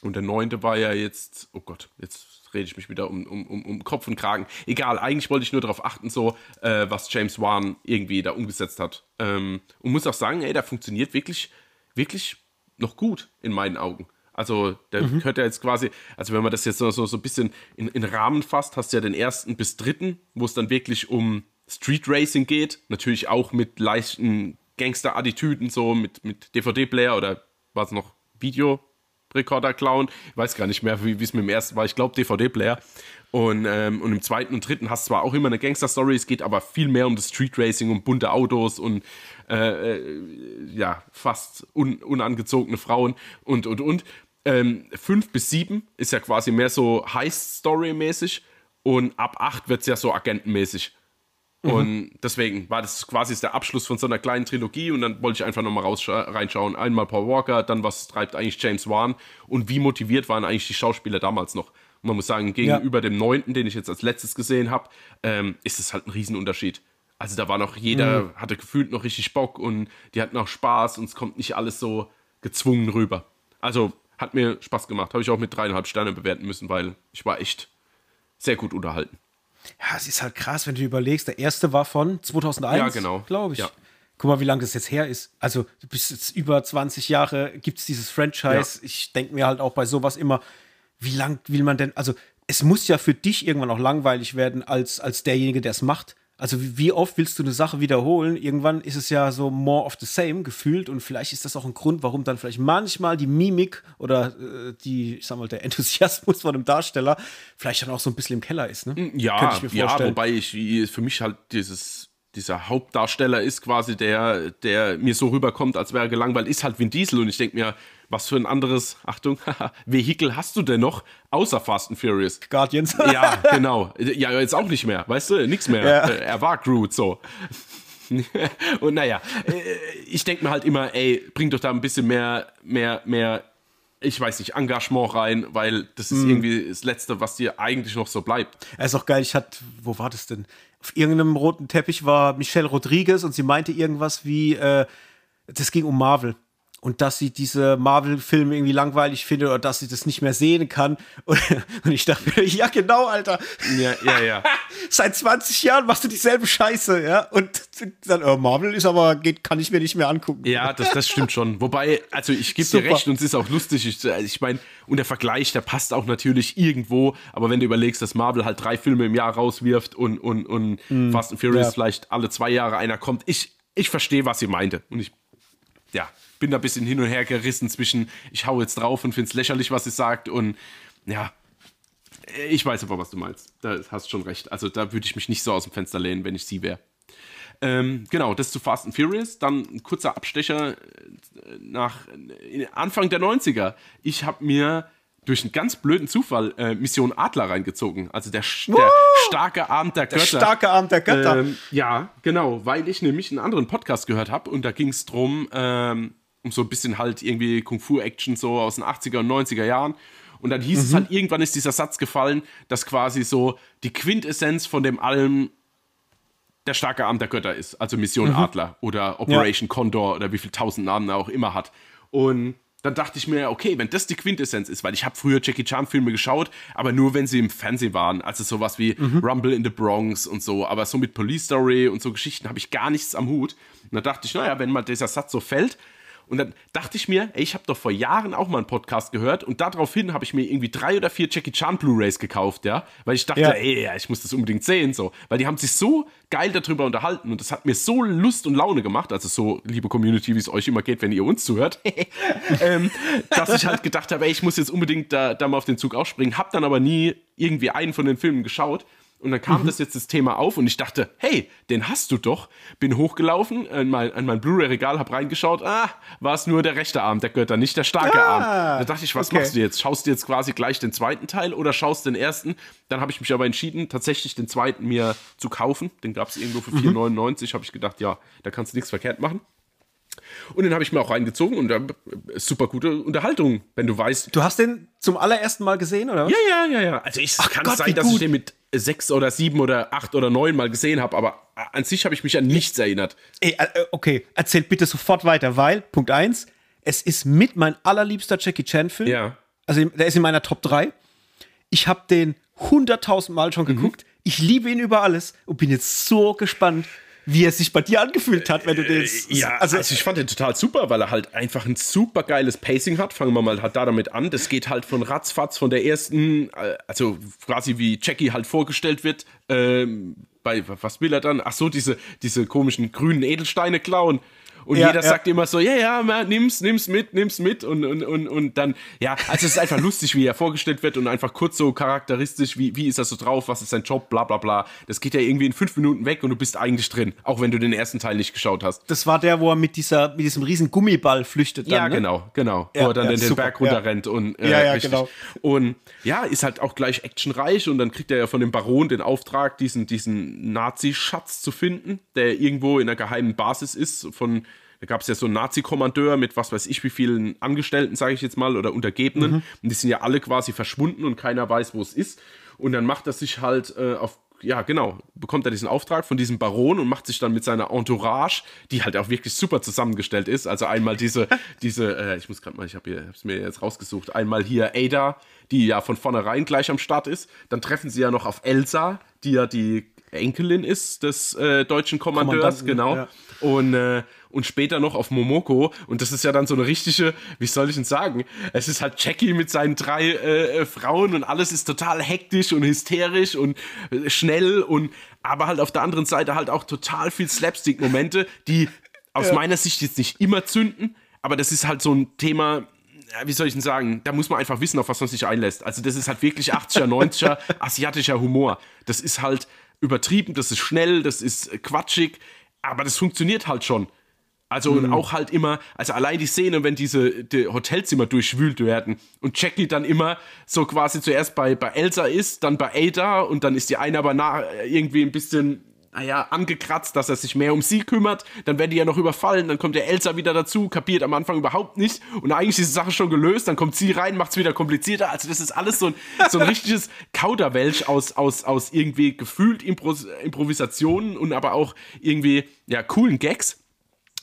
Und der neunte war ja jetzt, oh Gott, jetzt rede ich mich wieder um, um, um, Kopf und Kragen. Egal, eigentlich wollte ich nur darauf achten, so, äh, was James Wan irgendwie da umgesetzt hat. Ähm, und muss auch sagen, ey, der funktioniert wirklich, wirklich noch gut in meinen Augen. Also, der mhm. gehört ja jetzt quasi, also wenn man das jetzt so, so, so ein bisschen in, in Rahmen fasst, hast du ja den ersten bis dritten, wo es dann wirklich um Street Racing geht. Natürlich auch mit leichten Gangster-Attitüden, so mit, mit DVD-Player oder was noch, Videorekorder klauen. Ich weiß gar nicht mehr, wie es mit dem ersten war. Ich glaube, DVD-Player. Und, ähm, und im zweiten und dritten hast du zwar auch immer eine Gangster-Story, es geht aber viel mehr um das Street Racing, um bunte Autos und äh, äh, ja, fast un, unangezogene Frauen und, und, und. Ähm, fünf bis sieben ist ja quasi mehr so Heist-Story-mäßig und ab acht wird es ja so agentenmäßig. Mhm. Und deswegen war das quasi der Abschluss von so einer kleinen Trilogie und dann wollte ich einfach nochmal reinschauen. Einmal Paul Walker, dann was treibt eigentlich James Wan und wie motiviert waren eigentlich die Schauspieler damals noch. Und man muss sagen, gegenüber ja. dem neunten, den ich jetzt als letztes gesehen habe, ähm, ist es halt ein Riesenunterschied. Also da war noch jeder, mhm. hatte gefühlt noch richtig Bock und die hatten auch Spaß und es kommt nicht alles so gezwungen rüber. Also hat mir Spaß gemacht. Habe ich auch mit dreieinhalb Sternen bewerten müssen, weil ich war echt sehr gut unterhalten. Ja, es ist halt krass, wenn du überlegst. Der erste war von 2001, ja, genau. glaube ich. Ja. Guck mal, wie lange das jetzt her ist. Also, bis jetzt über 20 Jahre gibt es dieses Franchise. Ja. Ich denke mir halt auch bei sowas immer, wie lang will man denn, also es muss ja für dich irgendwann auch langweilig werden als, als derjenige, der es macht. Also wie, oft willst du eine Sache wiederholen? Irgendwann ist es ja so more of the same gefühlt und vielleicht ist das auch ein Grund, warum dann vielleicht manchmal die Mimik oder äh, die, ich sag mal, der Enthusiasmus von dem Darsteller vielleicht dann auch so ein bisschen im Keller ist. Ne? Mm, ja, ja, wobei ich für mich halt dieses dieser Hauptdarsteller ist quasi der, der mir so rüberkommt, als wäre er gelangweilt, ist halt Vin Diesel und ich denke mir, was für ein anderes, Achtung, Vehikel hast du denn noch, außer Fast and Furious? Guardians. ja, genau. Ja, jetzt auch nicht mehr, weißt du, nichts mehr. Ja. Äh, er war Groot, so. Und naja, äh, ich denke mir halt immer, ey, bring doch da ein bisschen mehr, mehr, mehr, ich weiß nicht, Engagement rein, weil das ist mm. irgendwie das Letzte, was dir eigentlich noch so bleibt. Er ist auch geil, ich hatte, wo war das denn? Auf irgendeinem roten Teppich war Michelle Rodriguez und sie meinte irgendwas wie, äh, das ging um Marvel und dass sie diese Marvel-Filme irgendwie langweilig findet oder dass sie das nicht mehr sehen kann. Und, und ich dachte mir, ja, genau, Alter. Ja, ja, ja. Seit 20 Jahren machst du dieselbe Scheiße, ja. Und dann, oh, Marvel ist aber, geht, kann ich mir nicht mehr angucken. Ja, das, das stimmt schon. Wobei, also ich gebe dir recht und es ist auch lustig. Ich, ich meine, und der Vergleich, der passt auch natürlich irgendwo, aber wenn du überlegst, dass Marvel halt drei Filme im Jahr rauswirft und, und, und mm, Fast and Furious ja. vielleicht alle zwei Jahre einer kommt, ich, ich verstehe, was sie meinte. Und ich, ja, bin da ein bisschen hin und her gerissen zwischen, ich hau jetzt drauf und finde es lächerlich, was sie sagt und ja, ich weiß aber, was du meinst. Da hast schon recht. Also da würde ich mich nicht so aus dem Fenster lehnen, wenn ich sie wäre. Ähm, genau, das zu Fast and Furious. Dann ein kurzer Abstecher äh, nach Anfang der 90er. Ich habe mir durch einen ganz blöden Zufall äh, Mission Adler reingezogen. Also der, der starke Abend der Götter. Der starke Abend der Götter. Ähm, ja, genau, weil ich nämlich einen anderen Podcast gehört habe und da ging es darum, ähm, um so ein bisschen halt irgendwie Kung-Fu-Action so aus den 80er und 90er Jahren. Und dann hieß mhm. es halt, irgendwann ist dieser Satz gefallen, dass quasi so die Quintessenz von dem allem der starke Arm der Götter ist. Also Mission mhm. Adler oder Operation ja. Condor oder wie viel tausend Namen er auch immer hat. Und dann dachte ich mir, okay, wenn das die Quintessenz ist, weil ich habe früher Jackie Chan Filme geschaut, aber nur wenn sie im Fernsehen waren, also sowas wie mhm. Rumble in the Bronx und so, aber so mit Police Story und so Geschichten habe ich gar nichts am Hut. Und dann dachte ich, naja, wenn mal dieser Satz so fällt, und dann dachte ich mir, ey, ich habe doch vor Jahren auch mal einen Podcast gehört und daraufhin habe ich mir irgendwie drei oder vier Jackie Chan Blu-rays gekauft, ja, weil ich dachte, ja. ey, ja, ich muss das unbedingt sehen, so, weil die haben sich so geil darüber unterhalten und das hat mir so Lust und Laune gemacht, also so, liebe Community, wie es euch immer geht, wenn ihr uns zuhört, ähm, dass ich halt gedacht habe, ey, ich muss jetzt unbedingt da, da mal auf den Zug aufspringen, hab dann aber nie irgendwie einen von den Filmen geschaut und dann kam mhm. das jetzt das Thema auf und ich dachte, hey, den hast du doch. Bin hochgelaufen, an mein, an mein Blu-ray-Regal, hab reingeschaut, ah, war es nur der rechte Arm der Götter, nicht der starke ah, Arm. Da dachte ich, was okay. machst du jetzt? Schaust du jetzt quasi gleich den zweiten Teil oder schaust den ersten? Dann habe ich mich aber entschieden, tatsächlich den zweiten mir zu kaufen. Den gab es irgendwo für 4,99. Mhm. Habe ich gedacht, ja, da kannst du nichts verkehrt machen. Und den habe ich mir auch reingezogen und da super gute Unterhaltung, wenn du weißt. Du hast den zum allerersten Mal gesehen, oder? Ja, ja, ja, ja. Also ich Ach kann Gott, sein, dass ich den mit sechs oder sieben oder acht oder neun Mal gesehen habe, aber an sich habe ich mich an nichts erinnert. Ey, äh, okay, erzählt bitte sofort weiter, weil, Punkt eins, es ist mit mein allerliebster Jackie Chan-Film. Ja. Also der ist in meiner Top 3. Ich habe den hunderttausend Mal schon mhm. geguckt. Mhm. Ich liebe ihn über alles und bin jetzt so gespannt, wie er sich bei dir angefühlt hat, wenn du den. Äh, ja, also, also, ich fand den total super, weil er halt einfach ein super geiles Pacing hat. Fangen wir mal halt da damit an. Das geht halt von ratzfatz von der ersten, äh, also quasi wie Jackie halt vorgestellt wird. Ähm, bei was will er dann? Ach so, diese, diese komischen grünen Edelsteine klauen. Und ja, jeder ja. sagt immer so, ja, ja, nimm's, nimm's mit, nimm's mit. Und, und, und, und dann, ja, also es ist einfach lustig, wie er vorgestellt wird und einfach kurz so charakteristisch, wie, wie ist er so drauf, was ist sein Job, bla bla bla. Das geht ja irgendwie in fünf Minuten weg und du bist eigentlich drin, auch wenn du den ersten Teil nicht geschaut hast. Das war der, wo er mit dieser, mit diesem riesen Gummiball flüchtet. Dann, ja, ne? genau, genau. Ja, wo er dann den, den Berg runterrennt und äh, ja, ja, richtig. genau. Und ja, ist halt auch gleich actionreich und dann kriegt er ja von dem Baron den Auftrag, diesen, diesen Nazi-Schatz zu finden, der irgendwo in einer geheimen Basis ist von da gab es ja so einen Nazi-Kommandeur mit was weiß ich wie vielen Angestellten, sage ich jetzt mal, oder Untergebenen. Mhm. Und die sind ja alle quasi verschwunden und keiner weiß, wo es ist. Und dann macht er sich halt äh, auf ja, genau, bekommt er diesen Auftrag von diesem Baron und macht sich dann mit seiner Entourage, die halt auch wirklich super zusammengestellt ist. Also einmal diese, diese, äh, ich muss gerade mal, ich habe es mir jetzt rausgesucht, einmal hier Ada, die ja von vornherein gleich am Start ist. Dann treffen sie ja noch auf Elsa, die ja die Enkelin ist des äh, deutschen Kommandeurs, genau. Ja. Und, äh, und später noch auf Momoko. Und das ist ja dann so eine richtige, wie soll ich denn sagen? Es ist halt Jackie mit seinen drei äh, Frauen und alles ist total hektisch und hysterisch und äh, schnell und aber halt auf der anderen Seite halt auch total viel Slapstick-Momente, die aus ja. meiner Sicht jetzt nicht immer zünden, aber das ist halt so ein Thema, wie soll ich denn sagen, da muss man einfach wissen, auf was man sich einlässt. Also das ist halt wirklich 80er, 90er asiatischer Humor. Das ist halt übertrieben, das ist schnell, das ist quatschig, aber das funktioniert halt schon. Also mhm. und auch halt immer, also allein die Szene, wenn diese die Hotelzimmer durchwühlt werden und Jackie dann immer so quasi zuerst bei, bei Elsa ist, dann bei Ada und dann ist die eine aber nach, irgendwie ein bisschen naja, angekratzt, dass er sich mehr um sie kümmert. Dann werden die ja noch überfallen. Dann kommt der Elsa wieder dazu, kapiert am Anfang überhaupt nicht. Und eigentlich ist die Sache schon gelöst. Dann kommt sie rein, macht es wieder komplizierter. Also, das ist alles so ein, so ein richtiges Kauderwelsch aus, aus, aus irgendwie gefühlt Impro Improvisationen und aber auch irgendwie, ja, coolen Gags.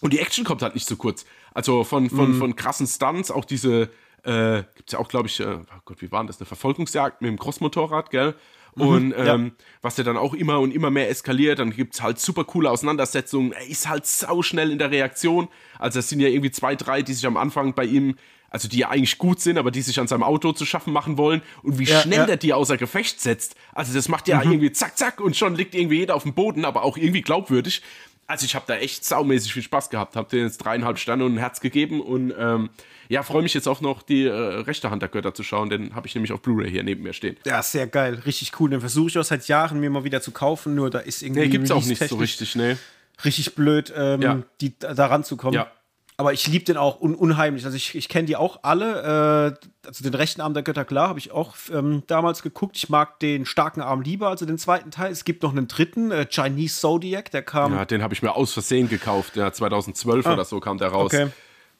Und die Action kommt halt nicht zu kurz. Also von, von, mm. von krassen Stunts, auch diese, äh, gibt es ja auch, glaube ich, äh, oh Gott, wie war das? Eine Verfolgungsjagd mit dem Crossmotorrad, gell? Mhm, und ähm, ja. was ja dann auch immer und immer mehr eskaliert, dann gibt es halt super coole Auseinandersetzungen. Er ist halt sau schnell in der Reaktion. Also es sind ja irgendwie zwei, drei, die sich am Anfang bei ihm, also die ja eigentlich gut sind, aber die sich an seinem Auto zu schaffen machen wollen. Und wie ja, schnell ja. der die außer Gefecht setzt. Also das macht ja mhm. irgendwie zack, zack und schon liegt irgendwie jeder auf dem Boden, aber auch irgendwie glaubwürdig. Also ich habe da echt saumäßig viel Spaß gehabt. Hab dir jetzt dreieinhalb Sterne und ein Herz gegeben und ähm, ja, freue mich jetzt auch noch, die äh, rechte Hand der Götter zu schauen. Den habe ich nämlich auf Blu-ray hier neben mir stehen. Ja, sehr geil. Richtig cool. Den versuche ich auch seit Jahren mir mal wieder zu kaufen. Nur da ist irgendwie. Nee, gibt es auch nicht so richtig, nee. Richtig blöd, ähm, ja. die, da ranzukommen. Ja. Aber ich liebe den auch un unheimlich. Also ich, ich kenne die auch alle. Äh, also den rechten Arm der Götter, klar, habe ich auch ähm, damals geguckt. Ich mag den starken Arm lieber, also den zweiten Teil. Es gibt noch einen dritten, äh, Chinese Zodiac, der kam. Ja, den habe ich mir aus Versehen gekauft. Ja, 2012 ah, oder so kam der raus. Okay.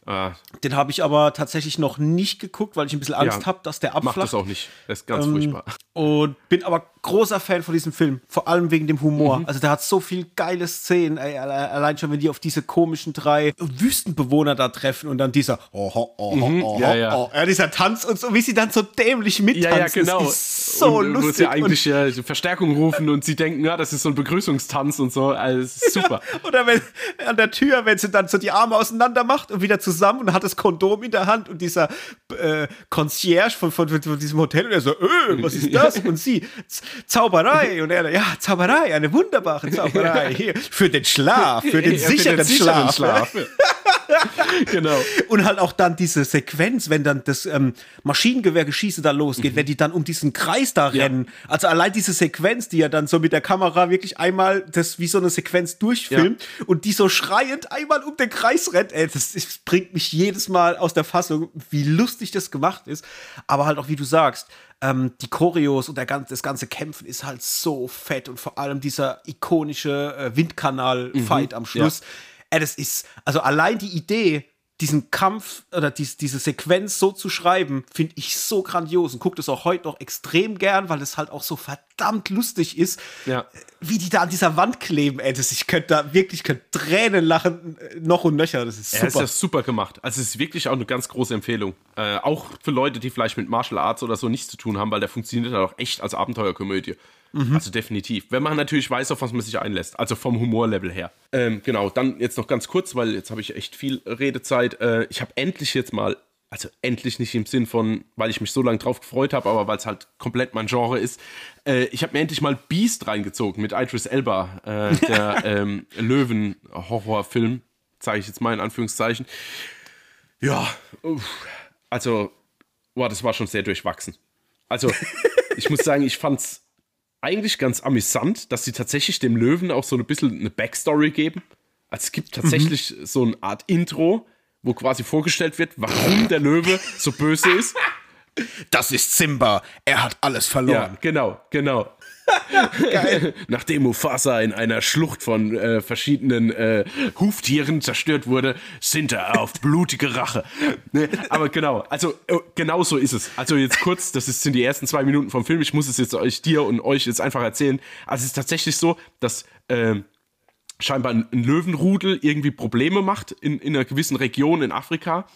Ah. Den habe ich aber tatsächlich noch nicht geguckt, weil ich ein bisschen Angst ja, habe, dass der abflacht. Mach das auch nicht. Das ist ganz ähm, furchtbar. Und bin aber großer Fan von diesem Film, vor allem wegen dem Humor. Mhm. Also der hat so viel geile Szenen, ey, allein schon, wenn die auf diese komischen drei Wüstenbewohner da treffen und dann dieser oh, oh, oh, mhm. oh, ja, ja. oh, ja, dieser Tanz und so, wie sie dann so dämlich mittanzen. Ja, ja, genau. Das ist so und, lustig. Wo sie eigentlich ja, Verstärkung rufen und sie denken, ja, das ist so ein Begrüßungstanz und so, also super. Oder wenn an der Tür, wenn sie dann so die Arme auseinander macht und wieder zusammen und hat das Kondom in der Hand und dieser äh, Concierge von, von, von, diesem Hotel und er so, öh, was ist das? Und sie, Zauberei. Und er, ja, Zauberei, eine wunderbare Zauberei. Hier, für den Schlaf, für den ja, sicheren, für den sicheren Schlaf. Schlaf. genau. Und halt auch dann diese Sequenz, wenn dann das ähm, Maschinengewehrgeschieße da losgeht, mhm. wenn die dann um diesen Kreis da rennen. Ja. Also allein diese Sequenz, die ja dann so mit der Kamera wirklich einmal das wie so eine Sequenz durchfilmt ja. und die so schreiend einmal um den Kreis rennt, ey, das, das bringt mich jedes Mal aus der Fassung, wie lustig das gemacht ist. Aber halt auch, wie du sagst, ähm, die Choreos und der ganze, das ganze Kämpfen ist halt so fett und vor allem dieser ikonische äh, Windkanal-Fight mhm, am Schluss. Ja. Äh, das ist, also allein die Idee, diesen Kampf oder dies, diese Sequenz so zu schreiben, finde ich so grandios und gucke das auch heute noch extrem gern, weil es halt auch so verdammt lustig ist, ja. wie die da an dieser Wand kleben. Ey, das, ich könnte da wirklich könnte Tränen lachen, äh, noch und nöcher. Das ist super. Ja, ist ja super gemacht. Also es ist wirklich auch eine ganz große Empfehlung. Äh, auch für Leute, die vielleicht mit Martial Arts oder so nichts zu tun haben, weil der funktioniert halt auch echt als Abenteuerkomödie. Mhm. Also definitiv. Wenn man natürlich weiß, auf was man sich einlässt. Also vom Humorlevel her. Ähm, genau, dann jetzt noch ganz kurz, weil jetzt habe ich echt viel Redezeit. Äh, ich habe endlich jetzt mal, also endlich nicht im Sinn von, weil ich mich so lange drauf gefreut habe, aber weil es halt komplett mein Genre ist. Äh, ich habe mir endlich mal Beast reingezogen mit Idris Elba, äh, der ähm, Löwen-Horrorfilm, zeige ich jetzt mal in Anführungszeichen. Ja, uff, also, boah, das war schon sehr durchwachsen. Also, ich muss sagen, ich fand's eigentlich ganz amüsant, dass sie tatsächlich dem Löwen auch so ein bisschen eine Backstory geben. Also es gibt tatsächlich mhm. so eine Art Intro, wo quasi vorgestellt wird, warum der Löwe so böse ist. Das ist Simba. Er hat alles verloren. Ja, genau, genau. Geil. Nachdem Mufasa in einer Schlucht von äh, verschiedenen äh, Huftieren zerstört wurde, sind er auf blutige Rache. Ne? Aber genau, also äh, genau so ist es. Also jetzt kurz, das ist, sind die ersten zwei Minuten vom Film. Ich muss es jetzt euch dir und euch jetzt einfach erzählen. Also es ist tatsächlich so, dass ähm, scheinbar ein, ein Löwenrudel irgendwie Probleme macht in, in einer gewissen Region in Afrika.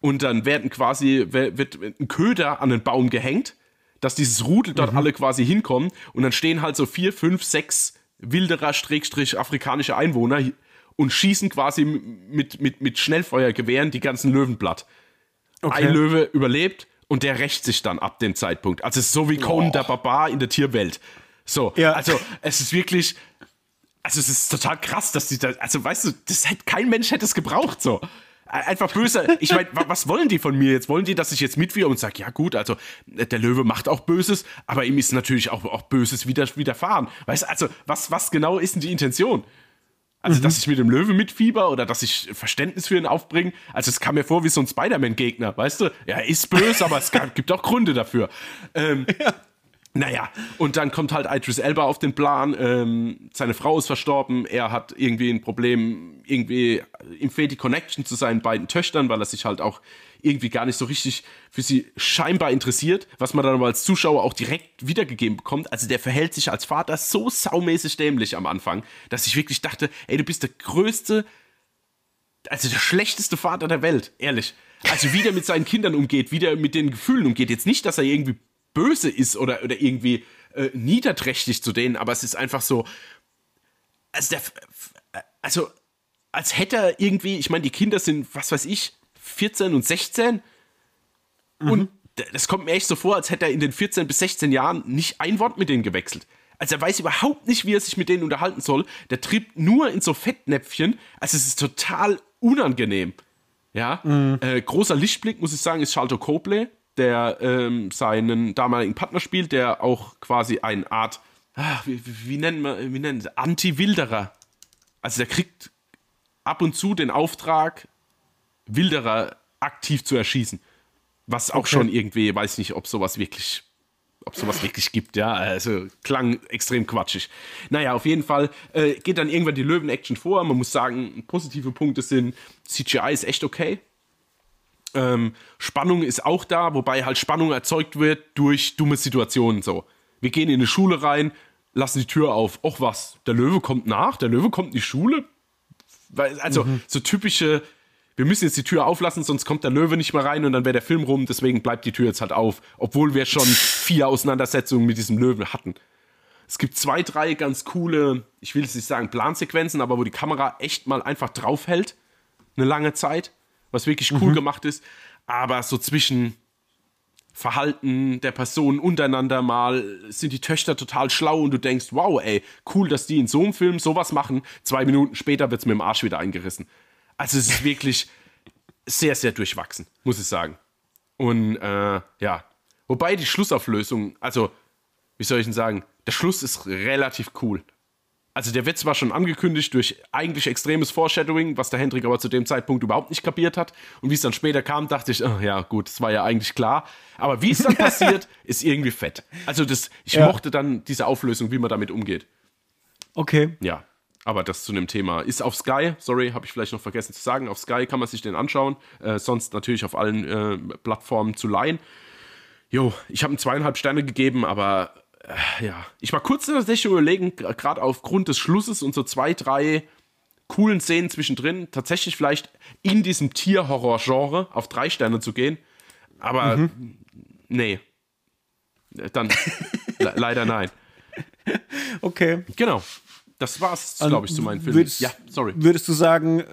Und dann werden quasi, wird ein Köder an den Baum gehängt dass dieses Rudel dort mhm. alle quasi hinkommen und dann stehen halt so vier, fünf, sechs Wilderer, Schrägstrich, afrikanische Einwohner und schießen quasi mit, mit, mit Schnellfeuergewehren die ganzen Löwen platt. Okay. Ein Löwe überlebt und der rächt sich dann ab dem Zeitpunkt. Also es ist so wie Conan oh. der Barbar in der Tierwelt. So, ja. also es ist wirklich, also es ist total krass, dass die da, also weißt du, das hätte, kein Mensch hätte es gebraucht so. Einfach böse. Ich meine, was wollen die von mir jetzt? Wollen die, dass ich jetzt mitwirke und sage, ja gut, also der Löwe macht auch Böses, aber ihm ist natürlich auch, auch Böses wieder, widerfahren. Weißt du, also was, was genau ist denn die Intention? Also, mhm. dass ich mit dem Löwe mitfieber oder dass ich Verständnis für ihn aufbringe. Also, es kam mir vor wie so ein Spider-Man-Gegner, weißt du? Ja, er ist böse, aber es gibt auch Gründe dafür. Ähm, ja. Naja, und dann kommt halt Idris Elba auf den Plan. Ähm, seine Frau ist verstorben. Er hat irgendwie ein Problem, irgendwie ihm fehlt die Connection zu seinen beiden Töchtern, weil er sich halt auch irgendwie gar nicht so richtig für sie scheinbar interessiert, was man dann aber als Zuschauer auch direkt wiedergegeben bekommt. Also der verhält sich als Vater so saumäßig dämlich am Anfang, dass ich wirklich dachte, ey, du bist der größte, also der schlechteste Vater der Welt, ehrlich. Also wie der mit seinen Kindern umgeht, wie der mit den Gefühlen umgeht. Jetzt nicht, dass er irgendwie böse ist oder, oder irgendwie äh, niederträchtig zu denen, aber es ist einfach so, also, der, also als hätte er irgendwie, ich meine, die Kinder sind, was weiß ich, 14 und 16 mhm. und das kommt mir echt so vor, als hätte er in den 14 bis 16 Jahren nicht ein Wort mit denen gewechselt. Also er weiß überhaupt nicht, wie er sich mit denen unterhalten soll. Der trippt nur in so Fettnäpfchen. Also es ist total unangenehm. Ja, mhm. äh, großer Lichtblick, muss ich sagen, ist Charlton Copley der ähm, seinen damaligen Partner spielt, der auch quasi eine Art, ach, wie, wie, nennen wir, wie nennen Anti-Wilderer. Also der kriegt ab und zu den Auftrag, Wilderer aktiv zu erschießen. Was auch okay. schon irgendwie, weiß nicht, ob sowas wirklich, ob sowas wirklich gibt, ja. Also klang extrem quatschig. Naja, auf jeden Fall äh, geht dann irgendwann die Löwen-Action vor. Man muss sagen, positive Punkte sind, CGI ist echt okay. Ähm, Spannung ist auch da, wobei halt Spannung erzeugt wird durch dumme Situationen so. Wir gehen in eine Schule rein, lassen die Tür auf. Och was, der Löwe kommt nach, der Löwe kommt in die Schule. Also mhm. so typische, wir müssen jetzt die Tür auflassen, sonst kommt der Löwe nicht mehr rein und dann wäre der Film rum, deswegen bleibt die Tür jetzt halt auf. Obwohl wir schon vier Auseinandersetzungen mit diesem Löwen hatten. Es gibt zwei, drei ganz coole, ich will es nicht sagen Plansequenzen, aber wo die Kamera echt mal einfach draufhält. Eine lange Zeit was wirklich cool mhm. gemacht ist. Aber so zwischen Verhalten der Personen untereinander mal sind die Töchter total schlau und du denkst, wow, ey, cool, dass die in so einem Film sowas machen. Zwei Minuten später wird es mit dem Arsch wieder eingerissen. Also es ist wirklich sehr, sehr durchwachsen, muss ich sagen. Und äh, ja, wobei die Schlussauflösung, also wie soll ich denn sagen, der Schluss ist relativ cool also der wird zwar schon angekündigt durch eigentlich extremes Foreshadowing, was der Hendrik aber zu dem Zeitpunkt überhaupt nicht kapiert hat. Und wie es dann später kam, dachte ich, oh, ja gut, das war ja eigentlich klar. Aber wie es dann passiert, ist irgendwie fett. Also das, ich ja. mochte dann diese Auflösung, wie man damit umgeht. Okay. Ja, aber das zu einem Thema. Ist auf Sky, sorry, habe ich vielleicht noch vergessen zu sagen, auf Sky kann man sich den anschauen. Äh, sonst natürlich auf allen äh, Plattformen zu leihen. Jo, ich habe ihm zweieinhalb Sterne gegeben, aber ja, ich war kurz tatsächlich überlegen, gerade aufgrund des Schlusses und so zwei, drei coolen Szenen zwischendrin, tatsächlich vielleicht in diesem Tierhorror-Genre auf drei Sterne zu gehen. Aber mhm. nee. Dann le leider nein. Okay. Genau. Das war's, glaube ich, zu meinen Filmen. Würdest, ja, sorry. Würdest du sagen,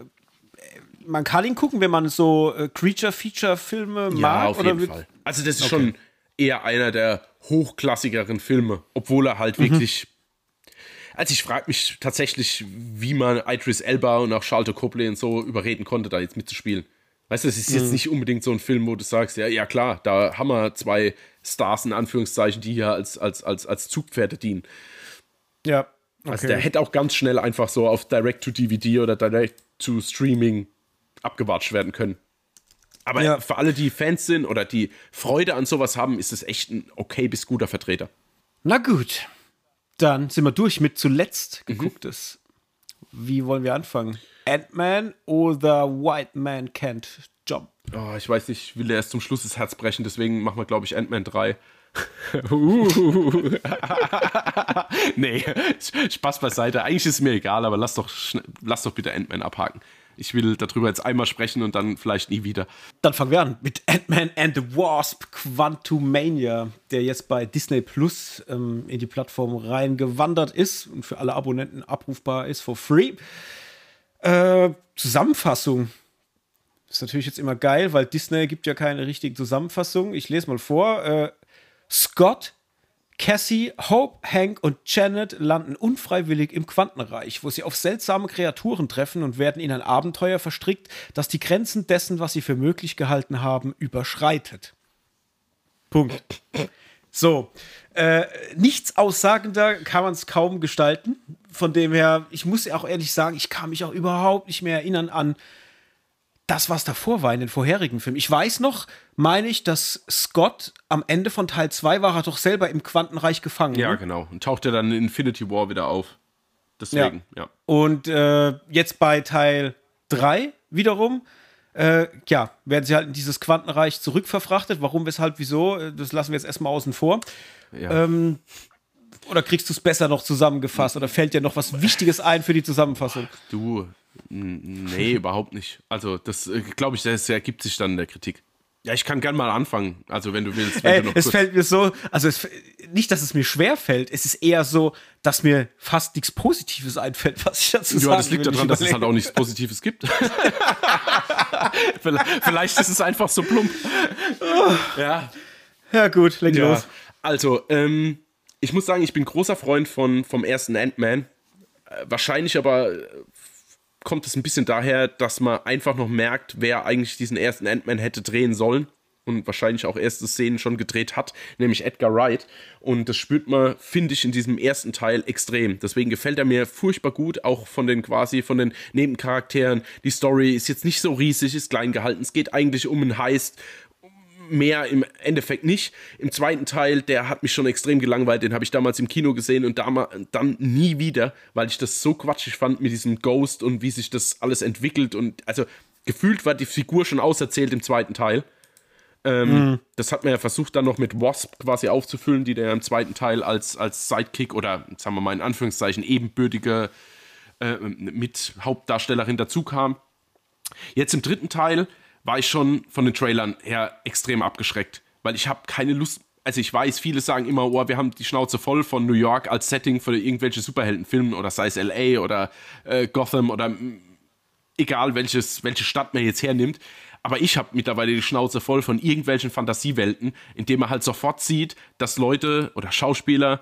man kann ihn gucken, wenn man so äh, Creature-Feature-Filme ja, mag? auf jeden Fall. Also das ist okay. schon eher einer der hochklassigeren Filme, obwohl er halt mhm. wirklich. Also ich frage mich tatsächlich, wie man Idris Elba und auch Charlotte Copley und so überreden konnte, da jetzt mitzuspielen. Weißt du, es ist mhm. jetzt nicht unbedingt so ein Film, wo du sagst, ja, ja klar, da haben wir zwei Stars in Anführungszeichen, die hier als, als, als, als Zugpferde dienen. Ja. Okay. Also der hätte auch ganz schnell einfach so auf Direct-to-DVD oder Direct-to-Streaming abgewatscht werden können. Aber ja. für alle, die Fans sind oder die Freude an sowas haben, ist es echt ein okay bis guter Vertreter. Na gut. Dann sind wir durch mit zuletzt mhm. gegucktes. Mhm. Wie wollen wir anfangen? Ant-Man oder White Man Can't Jump? Oh, ich weiß nicht, ich will erst zum Schluss das Herz brechen, deswegen machen wir, glaube ich, Ant-Man 3. uh. nee, Spaß beiseite. Eigentlich ist es mir egal, aber lass doch, lass doch bitte Ant-Man abhaken. Ich will darüber jetzt einmal sprechen und dann vielleicht nie wieder. Dann fangen wir an mit Ant-Man and the Wasp Quantumania, der jetzt bei Disney Plus ähm, in die Plattform reingewandert ist und für alle Abonnenten abrufbar ist for free. Äh, Zusammenfassung. Ist natürlich jetzt immer geil, weil Disney gibt ja keine richtige Zusammenfassung. Ich lese mal vor. Äh, Scott Cassie, Hope, Hank und Janet landen unfreiwillig im Quantenreich, wo sie auf seltsame Kreaturen treffen und werden in ein Abenteuer verstrickt, das die Grenzen dessen, was sie für möglich gehalten haben, überschreitet. Punkt. So, äh, nichts aussagender kann man es kaum gestalten. Von dem her, ich muss auch ehrlich sagen, ich kann mich auch überhaupt nicht mehr erinnern an das, was davor war in den vorherigen Filmen. Ich weiß noch, meine ich, dass Scott am Ende von Teil 2 war er doch selber im Quantenreich gefangen. Ja, ne? genau. Und tauchte dann in Infinity War wieder auf. Deswegen, ja. ja. Und äh, jetzt bei Teil 3 wiederum, äh, ja, werden sie halt in dieses Quantenreich zurückverfrachtet. Warum, weshalb, wieso, äh, das lassen wir jetzt erstmal außen vor. Ja. Ähm, oder kriegst du es besser noch zusammengefasst? Oder fällt dir noch was Wichtiges ein für die Zusammenfassung? Du, Nee, überhaupt nicht. Also, das äh, glaube ich, das ergibt sich dann in der Kritik. Ja, ich kann gern mal anfangen. Also, wenn du willst. Wenn Ey, du es fällt mir so, also es, nicht, dass es mir schwer fällt, es ist eher so, dass mir fast nichts Positives einfällt, was ich dazu ja, sagen Ja, das liegt daran, dass es halt auch nichts Positives gibt. vielleicht, ist es einfach so plump. ja. Ja, gut, leg ja. los. Also, ähm, ich muss sagen, ich bin großer Freund von, vom ersten Ant-Man. Äh, wahrscheinlich aber kommt es ein bisschen daher, dass man einfach noch merkt, wer eigentlich diesen ersten Ant-Man hätte drehen sollen und wahrscheinlich auch erste Szenen schon gedreht hat, nämlich Edgar Wright. Und das spürt man, finde ich, in diesem ersten Teil extrem. Deswegen gefällt er mir furchtbar gut, auch von den quasi von den Nebencharakteren. Die Story ist jetzt nicht so riesig, ist klein gehalten. Es geht eigentlich um einen Heist mehr im Endeffekt nicht. Im zweiten Teil, der hat mich schon extrem gelangweilt, den habe ich damals im Kino gesehen und dann nie wieder, weil ich das so quatschig fand mit diesem Ghost und wie sich das alles entwickelt und also gefühlt war die Figur schon auserzählt im zweiten Teil. Ähm, mhm. Das hat man ja versucht dann noch mit Wasp quasi aufzufüllen, die der im zweiten Teil als, als Sidekick oder sagen wir mal in Anführungszeichen ebenbürtige äh, mit Hauptdarstellerin dazu kam. Jetzt im dritten Teil war ich schon von den Trailern her extrem abgeschreckt, weil ich habe keine Lust. Also ich weiß, viele sagen immer, oh, wir haben die Schnauze voll von New York als Setting für irgendwelche Superheldenfilme oder sei es LA oder äh, Gotham oder egal welches, welche Stadt man jetzt hernimmt. Aber ich habe mittlerweile die Schnauze voll von irgendwelchen Fantasiewelten, in denen man halt sofort sieht, dass Leute oder Schauspieler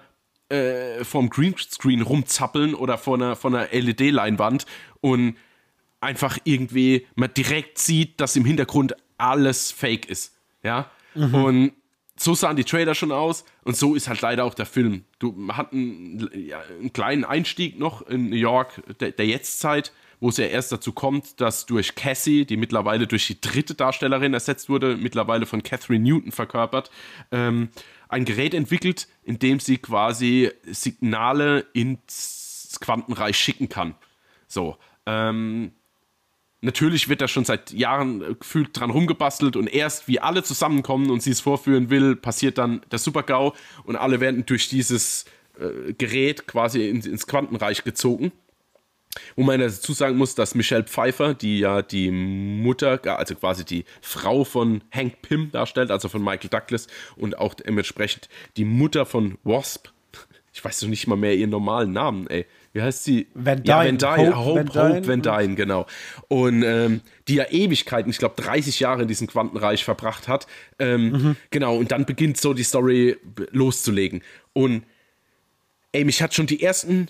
äh, vom Greenscreen rumzappeln oder vor einer, vor einer LED-Leinwand und einfach irgendwie man direkt sieht, dass im Hintergrund alles fake ist. Ja. Mhm. Und so sahen die Trailer schon aus und so ist halt leider auch der Film. Du hat einen, ja, einen kleinen Einstieg noch in New York der, der Jetztzeit, wo es ja erst dazu kommt, dass durch Cassie, die mittlerweile durch die dritte Darstellerin ersetzt wurde, mittlerweile von Catherine Newton verkörpert, ähm, ein Gerät entwickelt, in dem sie quasi Signale ins Quantenreich schicken kann. So. Ähm, Natürlich wird da schon seit Jahren äh, gefühlt dran rumgebastelt und erst wie alle zusammenkommen und sie es vorführen will, passiert dann der Super-GAU und alle werden durch dieses äh, Gerät quasi ins, ins Quantenreich gezogen. Wo man dazu sagen muss, dass Michelle Pfeiffer, die ja die Mutter, also quasi die Frau von Hank Pym darstellt, also von Michael Douglas und auch dementsprechend die Mutter von Wasp, ich weiß doch nicht mal mehr ihren normalen Namen, ey wie heißt sie? Van Dyne. Ja, Van Dyne. Hope, Hope, Van Dyne, Hope Van Dyne genau. Und ähm, die ja Ewigkeiten, ich glaube 30 Jahre in diesem Quantenreich verbracht hat. Ähm, mhm. Genau, und dann beginnt so die Story loszulegen. Und ey, mich hat schon die ersten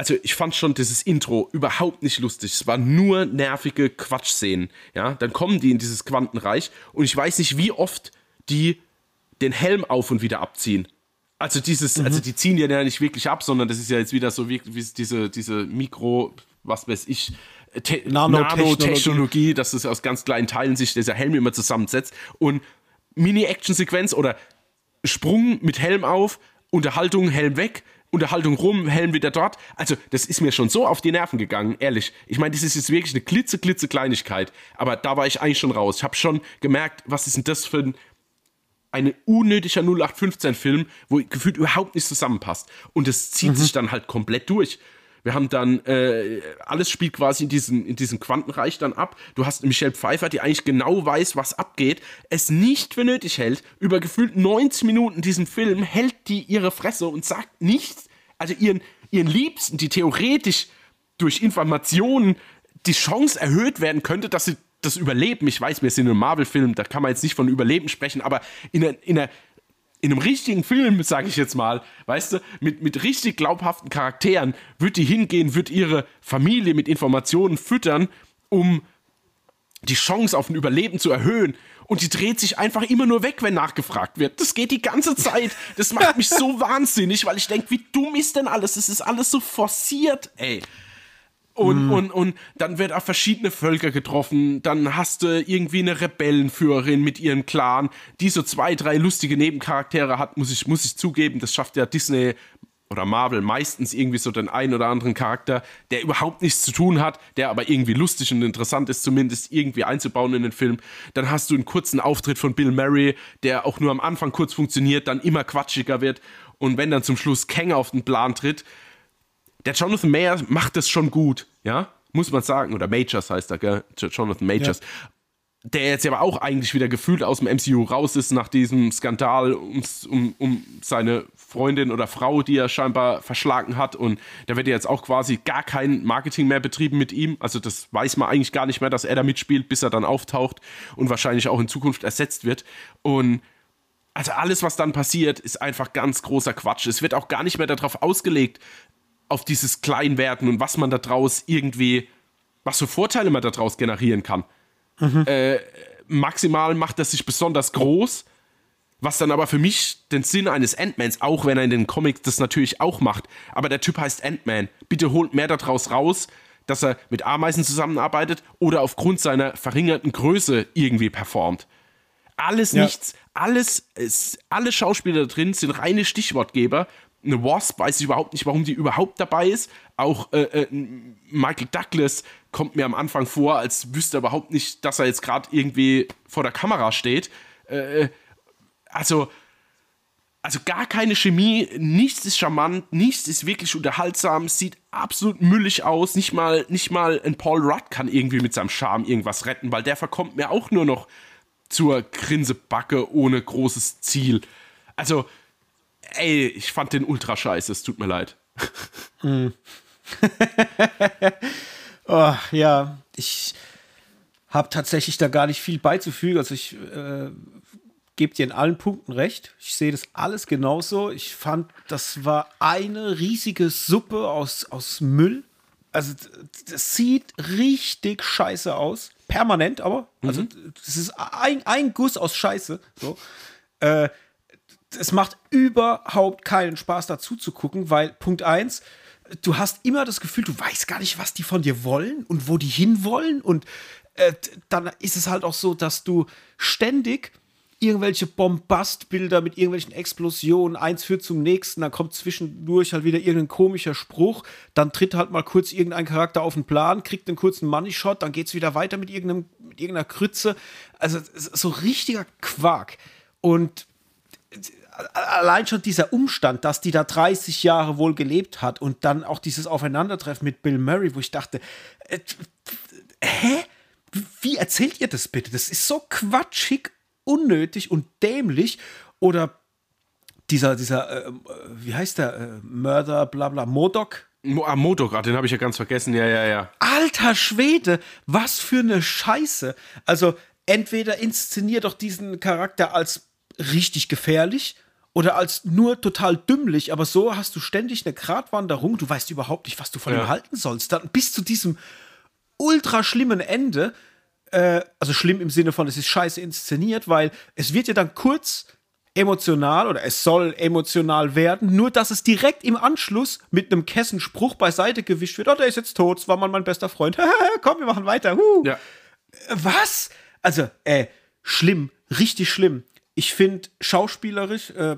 also ich fand schon dieses Intro überhaupt nicht lustig. Es waren nur nervige Quatschszenen. Ja, dann kommen die in dieses Quantenreich und ich weiß nicht, wie oft die den Helm auf und wieder abziehen. Also dieses, mhm. also die ziehen ja nicht wirklich ab, sondern das ist ja jetzt wieder so wie, wie diese, diese Mikro, was weiß ich, Nanotechnologie, dass es aus ganz kleinen Teilen sich dieser Helm immer zusammensetzt. Und Mini-Action-Sequenz oder Sprung mit Helm auf, Unterhaltung, Helm weg, Unterhaltung rum, Helm wieder dort. Also, das ist mir schon so auf die Nerven gegangen, ehrlich. Ich meine, das ist jetzt wirklich eine klitze, klitze Kleinigkeit. Aber da war ich eigentlich schon raus. Ich habe schon gemerkt, was ist denn das für ein ein unnötiger 0815-Film, wo gefühlt überhaupt nicht zusammenpasst. Und es zieht mhm. sich dann halt komplett durch. Wir haben dann, äh, alles spielt quasi in diesem, in diesem Quantenreich dann ab. Du hast Michelle Pfeiffer, die eigentlich genau weiß, was abgeht, es nicht für nötig hält, über gefühlt 90 Minuten diesen Film hält die ihre Fresse und sagt nichts, also ihren, ihren Liebsten, die theoretisch durch Informationen die Chance erhöht werden könnte, dass sie das überleben. Ich weiß, wir sind in einem Marvel-Film, da kann man jetzt nicht von Überleben sprechen, aber in einer, in einer in einem richtigen Film, sage ich jetzt mal, weißt du, mit, mit richtig glaubhaften Charakteren, wird die hingehen, wird ihre Familie mit Informationen füttern, um die Chance auf ein Überleben zu erhöhen. Und die dreht sich einfach immer nur weg, wenn nachgefragt wird. Das geht die ganze Zeit. Das macht mich so wahnsinnig, weil ich denke, wie dumm ist denn alles? Das ist alles so forciert, ey. Und, mm. und, und dann wird auf verschiedene Völker getroffen. Dann hast du irgendwie eine Rebellenführerin mit ihrem Clan, die so zwei, drei lustige Nebencharaktere hat, muss ich, muss ich zugeben. Das schafft ja Disney oder Marvel meistens irgendwie so den einen oder anderen Charakter, der überhaupt nichts zu tun hat, der aber irgendwie lustig und interessant ist, zumindest irgendwie einzubauen in den Film. Dann hast du einen kurzen Auftritt von Bill Murray, der auch nur am Anfang kurz funktioniert, dann immer quatschiger wird. Und wenn dann zum Schluss Kang auf den Plan tritt, der Jonathan Mayer macht das schon gut, ja, muss man sagen. Oder Majors heißt er, gell? Jonathan Majors. Ja. Der jetzt aber auch eigentlich wieder gefühlt aus dem MCU raus ist nach diesem Skandal um, um, um seine Freundin oder Frau, die er scheinbar verschlagen hat. Und da wird ja jetzt auch quasi gar kein Marketing mehr betrieben mit ihm. Also das weiß man eigentlich gar nicht mehr, dass er da mitspielt, bis er dann auftaucht und wahrscheinlich auch in Zukunft ersetzt wird. Und also alles, was dann passiert, ist einfach ganz großer Quatsch. Es wird auch gar nicht mehr darauf ausgelegt, auf dieses Kleinwerden und was man daraus irgendwie, was für Vorteile man daraus generieren kann. Mhm. Äh, maximal macht er sich besonders groß, was dann aber für mich den Sinn eines Ant-Mans, auch wenn er in den Comics das natürlich auch macht, aber der Typ heißt Ant-Man. Bitte holt mehr daraus raus, dass er mit Ameisen zusammenarbeitet oder aufgrund seiner verringerten Größe irgendwie performt. Alles ja. nichts, alles, ist, alle Schauspieler da drin sind reine Stichwortgeber, eine Wasp, weiß ich überhaupt nicht, warum die überhaupt dabei ist. Auch äh, äh, Michael Douglas kommt mir am Anfang vor, als wüsste er überhaupt nicht, dass er jetzt gerade irgendwie vor der Kamera steht. Äh, also, also gar keine Chemie, nichts ist charmant, nichts ist wirklich unterhaltsam, sieht absolut müllig aus. Nicht mal, nicht mal ein Paul Rudd kann irgendwie mit seinem Charme irgendwas retten, weil der verkommt mir auch nur noch zur Grinsebacke ohne großes Ziel. Also, ey, ich fand den ultra scheiße, es tut mir leid. Mm. oh, ja, ich habe tatsächlich da gar nicht viel beizufügen. Also ich äh, gebe dir in allen Punkten recht. Ich sehe das alles genauso. Ich fand, das war eine riesige Suppe aus, aus Müll. Also das sieht richtig scheiße aus. Permanent aber. Also mhm. das ist ein, ein Guss aus Scheiße. So. Äh, es macht überhaupt keinen Spaß dazu zu gucken, weil Punkt 1, du hast immer das Gefühl, du weißt gar nicht, was die von dir wollen und wo die hinwollen. Und äh, dann ist es halt auch so, dass du ständig irgendwelche Bombastbilder mit irgendwelchen Explosionen, eins führt zum nächsten, dann kommt zwischendurch halt wieder irgendein komischer Spruch, dann tritt halt mal kurz irgendein Charakter auf den Plan, kriegt einen kurzen Money-Shot, dann geht es wieder weiter mit, irgendeinem, mit irgendeiner Krütze. Also so richtiger Quark. Und allein schon dieser Umstand, dass die da 30 Jahre wohl gelebt hat und dann auch dieses Aufeinandertreffen mit Bill Murray, wo ich dachte, äh, hä? Wie erzählt ihr das bitte? Das ist so quatschig, unnötig und dämlich. Oder dieser, dieser, äh, wie heißt der, äh, Mörder, bla bla, Modok? Ah, Modok, ah, den habe ich ja ganz vergessen, ja, ja, ja. Alter Schwede, was für eine Scheiße. Also, entweder inszeniert doch diesen Charakter als richtig gefährlich oder als nur total dümmlich, aber so hast du ständig eine Gratwanderung, du weißt überhaupt nicht, was du von ja. ihm halten sollst. Dann bis zu diesem ultra schlimmen Ende, äh, also schlimm im Sinne von, es ist scheiße inszeniert, weil es wird ja dann kurz emotional oder es soll emotional werden, nur dass es direkt im Anschluss mit einem Kessenspruch beiseite gewischt wird. Oh, der ist jetzt tot, es war mal mein bester Freund. Komm, wir machen weiter. Huh. Ja. Was? Also, äh, schlimm, richtig schlimm. Ich finde schauspielerisch äh,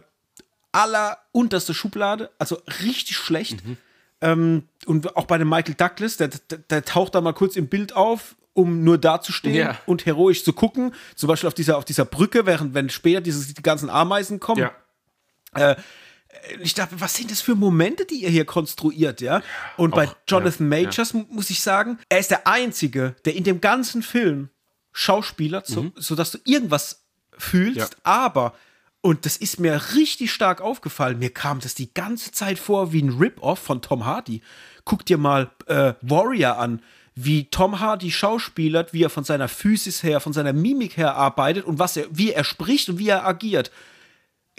aller unterste Schublade, also richtig schlecht. Mhm. Ähm, und auch bei dem Michael Douglas, der, der, der, taucht da mal kurz im Bild auf, um nur dazustehen ja. und heroisch zu gucken. Zum Beispiel auf dieser, auf dieser Brücke, während wenn später dieses, die ganzen Ameisen kommen. Ja. Äh, ich dachte, was sind das für Momente, die ihr hier konstruiert, ja? Und bei Auch, Jonathan ja, Majors mu- muss ich sagen, er ist der Einzige, der in dem ganzen Film Schauspieler, so, sodass du irgendwas fühlst, Ja. aber, und das ist mir richtig stark aufgefallen, mir kam das die ganze Zeit vor wie ein Rip-Off von Tom Hardy. Guck dir mal äh, Warrior an, wie Tom Hardy schauspielert, wie er von seiner Physis her, von seiner Mimik her arbeitet und was er, wie er spricht und wie er agiert.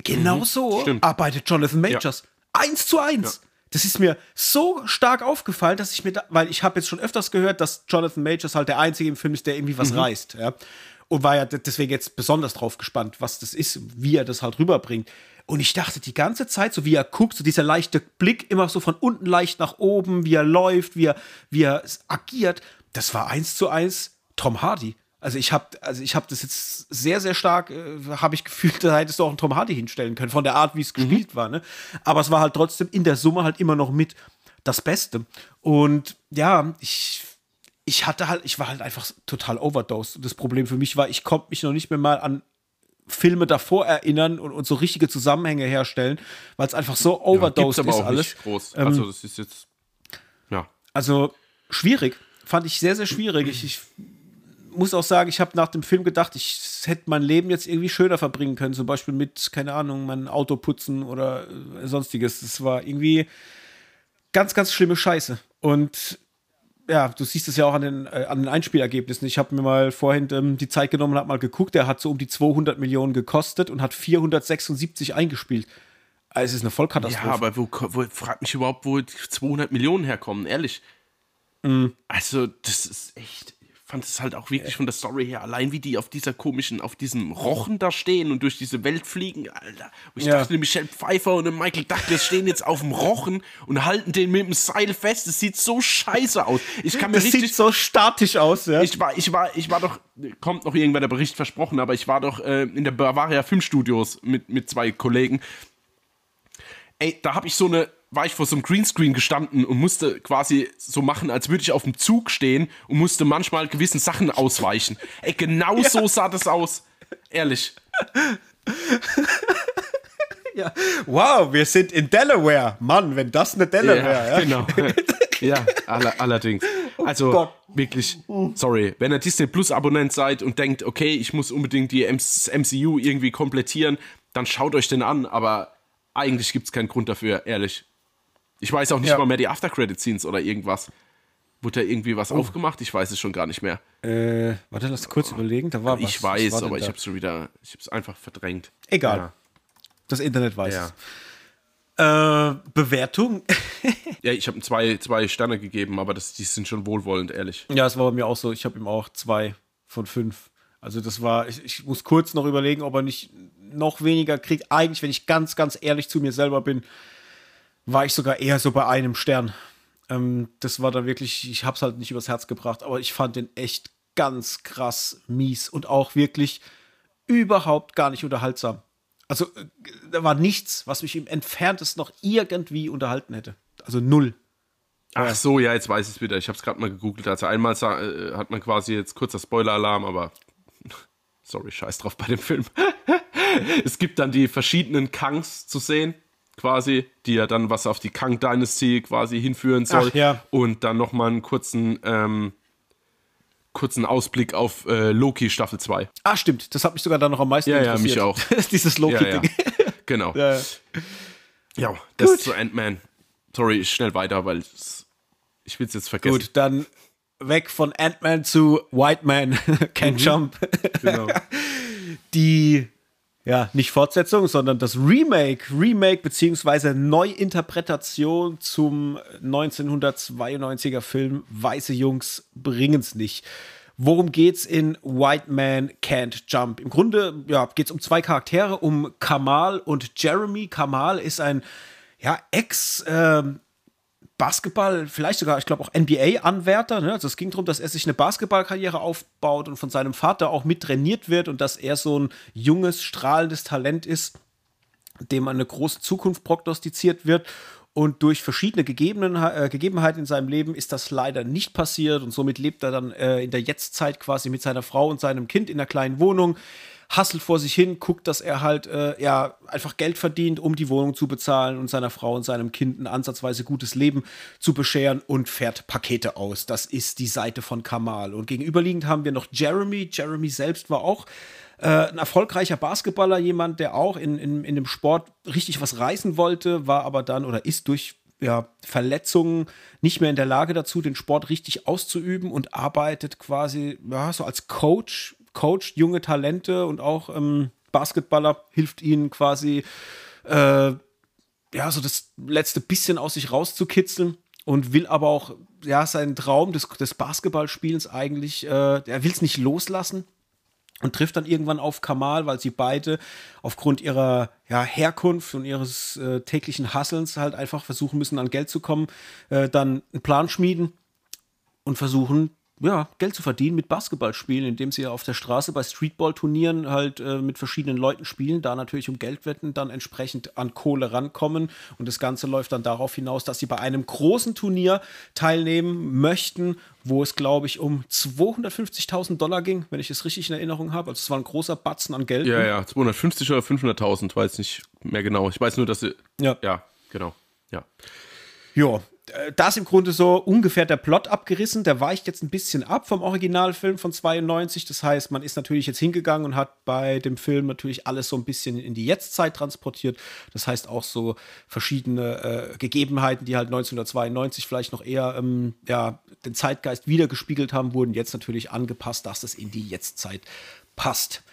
Genau so Mhm. stimmt. arbeitet Jonathan Majors. Eins zu eins. Das ist mir so stark aufgefallen, dass ich mir da, weil ich habe jetzt schon öfters gehört, dass Jonathan Majors halt der Einzige im Film ist, der irgendwie was Mhm. reißt. Ja? Und war ja de- deswegen jetzt besonders drauf gespannt, was das ist, wie er das halt rüberbringt. Und ich dachte die ganze Zeit, so wie er guckt, so dieser leichte Blick, immer so von unten leicht nach oben, wie er läuft, wie er, wie er agiert, das war eins zu eins Tom Hardy. Also ich habe also ich habe das jetzt sehr sehr stark äh, habe ich gefühlt, da hättest du auch einen Tom Hardy hinstellen können von der Art, wie es gespielt war, ne? Aber es war halt trotzdem in der Summe halt immer noch mit das Beste. Und ja, ich ich hatte halt ich war halt einfach total overdosed. Das Problem für mich war, ich konnte mich noch nicht mehr mal an Filme davor erinnern und, und so richtige Zusammenhänge herstellen, weil es einfach so overdosed aber ist auch alles. nicht groß. Ähm, also das ist jetzt, ja. Also schwierig. Fand ich sehr, sehr schwierig. Ich, ich muss auch sagen, ich habe nach dem Film gedacht, ich hätte mein Leben jetzt irgendwie schöner verbringen können. Zum Beispiel mit, keine Ahnung, mein Auto putzen oder äh, sonstiges. Das war irgendwie ganz, ganz schlimme Scheiße. Und ja, du siehst es ja auch an den, äh, an den Einspielergebnissen. Ich habe mir mal vorhin ähm, die Zeit genommen und habe mal geguckt. Der hat so um die 200 Millionen gekostet und hat 476 eingespielt. Also es ist eine Vollkatastrophe. Ja, aber wo, wo fragt mich überhaupt, wo die 200 Millionen herkommen, ehrlich. Mhm. Also, das ist echt. Ich fand es halt auch wirklich von der Story her, allein wie die auf dieser komischen, auf diesem Rochen da stehen und durch diese Welt fliegen, Alter. Und ich Ja. dachte, Michelle Pfeiffer und Michael Douglas stehen jetzt auf dem Rochen und halten den mit dem Seil fest. Das sieht so scheiße aus. Ich kann mir das richtig sieht so statisch aus, ja. ich war, ich war, ich war doch, kommt noch irgendwann der Bericht versprochen, aber ich war doch äh, in der Bavaria Filmstudios mit, mit zwei Kollegen. Ey, da habe ich so eine, war ich vor so einem Greenscreen gestanden und musste quasi so machen, als würde ich auf dem Zug stehen und musste manchmal gewissen Sachen ausweichen. Ey, genau so sah das aus. Ehrlich. Ja. Wow, wir sind in Delaware. Mann, wenn das eine Delaware, ja. genau. ja, aller, allerdings. Also Gott. wirklich, sorry, wenn ihr Disney Plus Abonnent seid und denkt, okay, ich muss unbedingt die MCU irgendwie komplettieren, dann schaut euch den an, aber eigentlich gibt es keinen Grund dafür, ehrlich. Ich weiß auch nicht Ja. mal mehr die After-Credit-Scenes oder irgendwas. Wurde da irgendwie was aufgemacht? Ich weiß es schon gar nicht mehr. Äh, warte, lass kurz überlegen. Da war was. ich Was weiß, war denn aber ich habe es schon wieder, ich habe es einfach verdrängt. Egal. Ja. Das Internet weiß Ja. es. Äh, Bewertung? Ja, ich habe ihm zwei, zwei Sterne gegeben, aber das, die sind schon wohlwollend, ehrlich. ja, es war bei mir auch so. Ich habe ihm auch zwei von fünf. Also das war, ich, ich muss kurz noch überlegen, ob er nicht noch weniger kriegt. Eigentlich, wenn ich ganz, ganz ehrlich zu mir selber bin, war ich sogar eher so bei einem Stern. Ähm, das war dann wirklich, ich habe es halt nicht übers Herz gebracht, aber ich fand den echt ganz krass mies und auch wirklich überhaupt gar nicht unterhaltsam. Also äh, da war nichts, was mich im entferntesten noch irgendwie unterhalten hätte. Also null. Ach so, ja, jetzt weiß ich es wieder. Ich habe es gerade mal gegoogelt. Also einmal äh, hat man quasi jetzt kurzer Spoiler-Alarm, aber sorry, scheiß drauf bei dem Film. es gibt dann die verschiedenen Kangs zu sehen, quasi, die ja dann was auf die Kang Dynasty quasi hinführen soll. Ach, ja. Und dann nochmal einen kurzen, ähm, kurzen Ausblick auf äh, Loki Staffel 2. Ah, stimmt. Das hat mich sogar dann noch am meisten Ja, ja, interessiert. mich auch. Dieses Ja, ja. Loki-Ding. genau. Ja, ja. Ja, das Gut. zu Ant-Man. Sorry, ich schnell weiter, weil ich will es jetzt vergessen. Gut, dann weg von Ant-Man zu White Man Can't Jump. Genau. Die, ja, nicht Fortsetzung, sondern das Remake, Remake beziehungsweise Neuinterpretation zum 1992er Film Weiße Jungs bringen's nicht. Worum geht's in White Man Can't Jump? Im Grunde ja, geht's um zwei Charaktere, um Kamal und Jeremy. Kamal ist ein ja, Ex- ähm, Basketball, vielleicht sogar, ich glaube auch NBA-Anwärter. Ne? Also es ging darum, dass er sich eine Basketballkarriere aufbaut und von seinem Vater auch mit trainiert wird und dass er so ein junges, strahlendes Talent ist, dem eine große Zukunft prognostiziert wird. Und durch verschiedene Gegebenen, äh, Gegebenheiten in seinem Leben ist das leider nicht passiert. Und somit lebt er dann äh, in der Jetztzeit quasi mit seiner Frau und seinem Kind in einer kleinen Wohnung. Hasselt vor sich hin, guckt, dass er halt äh, ja einfach Geld verdient, um die Wohnung zu bezahlen und seiner Frau und seinem Kind ein ansatzweise gutes Leben zu bescheren und fährt Pakete aus. Das ist die Seite von Kamal. Und gegenüberliegend haben wir noch Jeremy. Jeremy selbst war auch äh, ein erfolgreicher Basketballer, jemand, der auch in, in, in dem Sport richtig was reißen wollte, war aber dann oder ist durch ja, Verletzungen nicht mehr in der Lage dazu, den Sport richtig auszuüben und arbeitet quasi ja, so als Coach, coacht junge Talente und auch ähm, Basketballer, hilft ihnen quasi äh, ja, so das letzte bisschen aus sich rauszukitzeln und will aber auch ja, seinen Traum des, des Basketballspielens eigentlich, äh, er will es nicht loslassen und trifft dann irgendwann auf Kamal, weil sie beide aufgrund ihrer ja, Herkunft und ihres äh, täglichen Hasselns halt einfach versuchen müssen, an Geld zu kommen, äh, dann einen Plan schmieden und versuchen, ja, Geld zu verdienen mit Basketballspielen, indem sie ja auf der Straße bei Streetball-Turnieren halt äh, mit verschiedenen Leuten spielen, da natürlich um Geld wetten, dann entsprechend an Kohle rankommen. Und das Ganze läuft dann darauf hinaus, dass sie bei einem großen Turnier teilnehmen möchten, wo es, glaube ich, um 250.000 Dollar ging, wenn ich es richtig in Erinnerung habe. Also es war ein großer Batzen an Geld. Ja, ja, 250 oder 500.000, weiß nicht mehr genau. Ich weiß nur, dass sie. Ja, ja genau. Ja. Ja, da ist im Grunde so ungefähr der Plot abgerissen. Der weicht jetzt ein bisschen ab vom Originalfilm von 92. Das heißt, man ist natürlich jetzt hingegangen und hat bei dem Film natürlich alles so ein bisschen in die Jetztzeit transportiert. Das heißt auch so verschiedene äh, Gegebenheiten, die halt 1992 vielleicht noch eher ähm, ja, den Zeitgeist wiedergespiegelt haben, wurden jetzt natürlich angepasst, dass das in die Jetztzeit passt.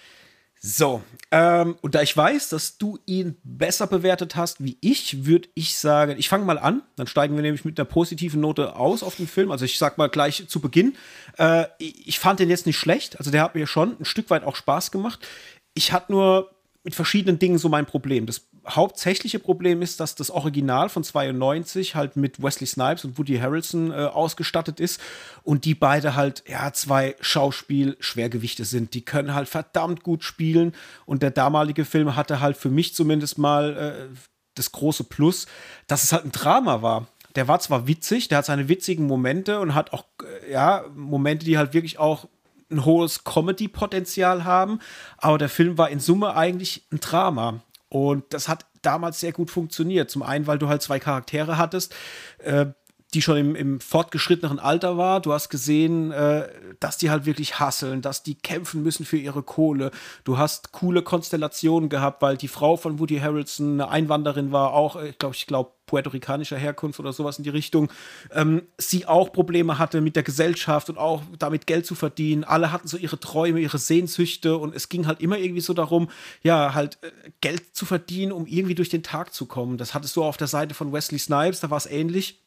So, ähm, und da ich weiß, dass du ihn besser bewertet hast wie ich, würde ich sagen, ich fange mal an, dann steigen wir nämlich mit einer positiven Note aus auf den Film. Also ich sag mal gleich zu Beginn, äh, ich fand den jetzt nicht schlecht, also der hat mir schon ein Stück weit auch Spaß gemacht. Ich hatte nur mit verschiedenen Dingen so mein Problem. Das hauptsächliche Problem ist, dass das Original von 92 halt mit Wesley Snipes und Woody Harrelson äh, ausgestattet ist und die beide halt ja zwei Schauspiel-Schwergewichte sind. Die können halt verdammt gut spielen und der damalige Film hatte halt für mich zumindest mal äh, das große Plus, dass es halt ein Drama war. Der war zwar witzig, der hat seine witzigen Momente und hat auch äh, ja Momente, die halt wirklich auch ein hohes Comedy-Potenzial haben, aber der Film war in Summe eigentlich ein Drama. Und das hat damals sehr gut funktioniert. Zum einen, weil du halt zwei Charaktere hattest, äh, die schon im, im fortgeschritteneren Alter war. Du hast gesehen, äh, dass die halt wirklich hasseln, dass die kämpfen müssen für ihre Kohle. Du hast coole Konstellationen gehabt, weil die Frau von Woody Harrelson eine Einwanderin war, auch, ich äh, glaube, ich glaube, puerto-ricanischer Herkunft oder sowas in die Richtung, ähm, sie auch Probleme hatte mit der Gesellschaft und auch damit Geld zu verdienen. Alle hatten so ihre Träume, ihre Sehnsüchte und es ging halt immer irgendwie so darum, ja, halt äh, Geld zu verdienen, um irgendwie durch den Tag zu kommen. Das hattest du auf der Seite von Wesley Snipes, da war es ähnlich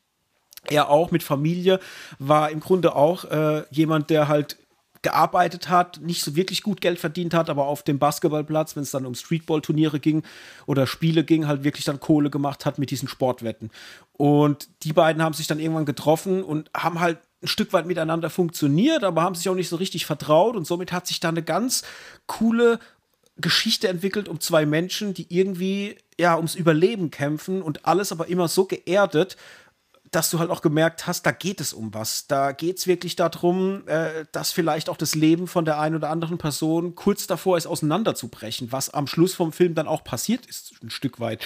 er auch mit Familie war im Grunde auch äh, jemand, der halt gearbeitet hat, nicht so wirklich gut Geld verdient hat, aber auf dem Basketballplatz, wenn es dann um Streetball-Turniere ging oder Spiele ging, halt wirklich dann Kohle gemacht hat mit diesen Sportwetten. Und die beiden haben sich dann irgendwann getroffen und haben halt ein Stück weit miteinander funktioniert, aber haben sich auch nicht so richtig vertraut und somit hat sich da eine ganz coole Geschichte entwickelt um zwei Menschen, die irgendwie ja ums Überleben kämpfen und alles aber immer so geerdet, dass du halt auch gemerkt hast, da geht es um was. Da geht es wirklich darum, äh, dass vielleicht auch das Leben von der einen oder anderen Person kurz davor ist, auseinanderzubrechen, was am Schluss vom Film dann auch passiert ist, ein Stück weit.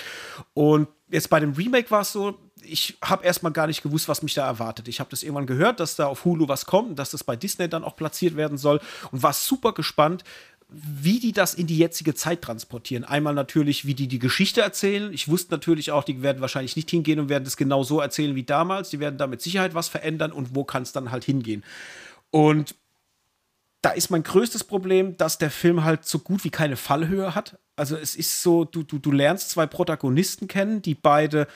Und jetzt bei dem Remake war es so, ich habe erstmal gar nicht gewusst, was mich da erwartet. Ich habe das irgendwann gehört, dass da auf Hulu was kommt dass das bei Disney dann auch platziert werden soll und war super gespannt, wie die das in die jetzige Zeit transportieren. Einmal natürlich, wie die die Geschichte erzählen. Ich wusste natürlich auch, die werden wahrscheinlich nicht hingehen und werden das genau so erzählen wie damals. Die werden da mit Sicherheit was verändern und wo kann es dann halt hingehen. Und da ist mein größtes Problem, dass der Film halt so gut wie keine Fallhöhe hat. Also es ist so, du, du, du lernst zwei Protagonisten kennen, die beide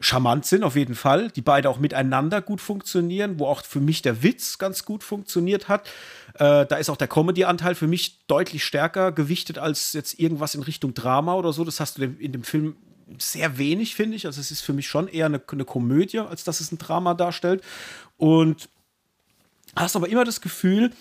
charmant sind, auf jeden Fall, die beide auch miteinander gut funktionieren, wo auch für mich der Witz ganz gut funktioniert hat. Äh, da ist auch der Comedy-Anteil für mich deutlich stärker gewichtet als jetzt irgendwas in Richtung Drama oder so. Das hast du in dem Film sehr wenig, finde ich. Also es ist für mich schon eher eine, eine Komödie, als dass es ein Drama darstellt. Und hast aber immer das Gefühl,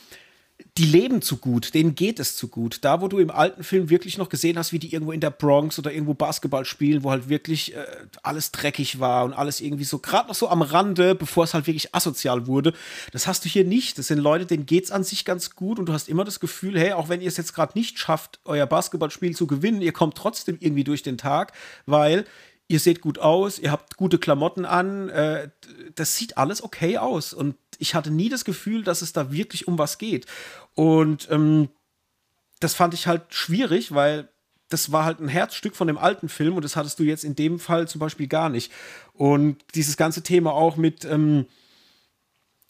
die leben zu gut, denen geht es zu gut. Da, wo du im alten Film wirklich noch gesehen hast, wie die irgendwo in der Bronx oder irgendwo Basketball spielen, wo halt wirklich äh, alles dreckig war und alles irgendwie so, gerade noch so am Rande, bevor es halt wirklich asozial wurde, das hast du hier nicht. Das sind Leute, denen geht es an sich ganz gut und du hast immer das Gefühl, hey, auch wenn ihr es jetzt gerade nicht schafft, euer Basketballspiel zu gewinnen, ihr kommt trotzdem irgendwie durch den Tag, weil ihr seht gut aus, ihr habt gute Klamotten an, äh, das sieht alles okay aus. Und ich hatte nie das Gefühl, dass es da wirklich um was geht. Und ähm, das fand ich halt schwierig, weil das war halt ein Herzstück von dem alten Film und das hattest du jetzt in dem Fall zum Beispiel gar nicht. Und dieses ganze Thema auch mit, ähm,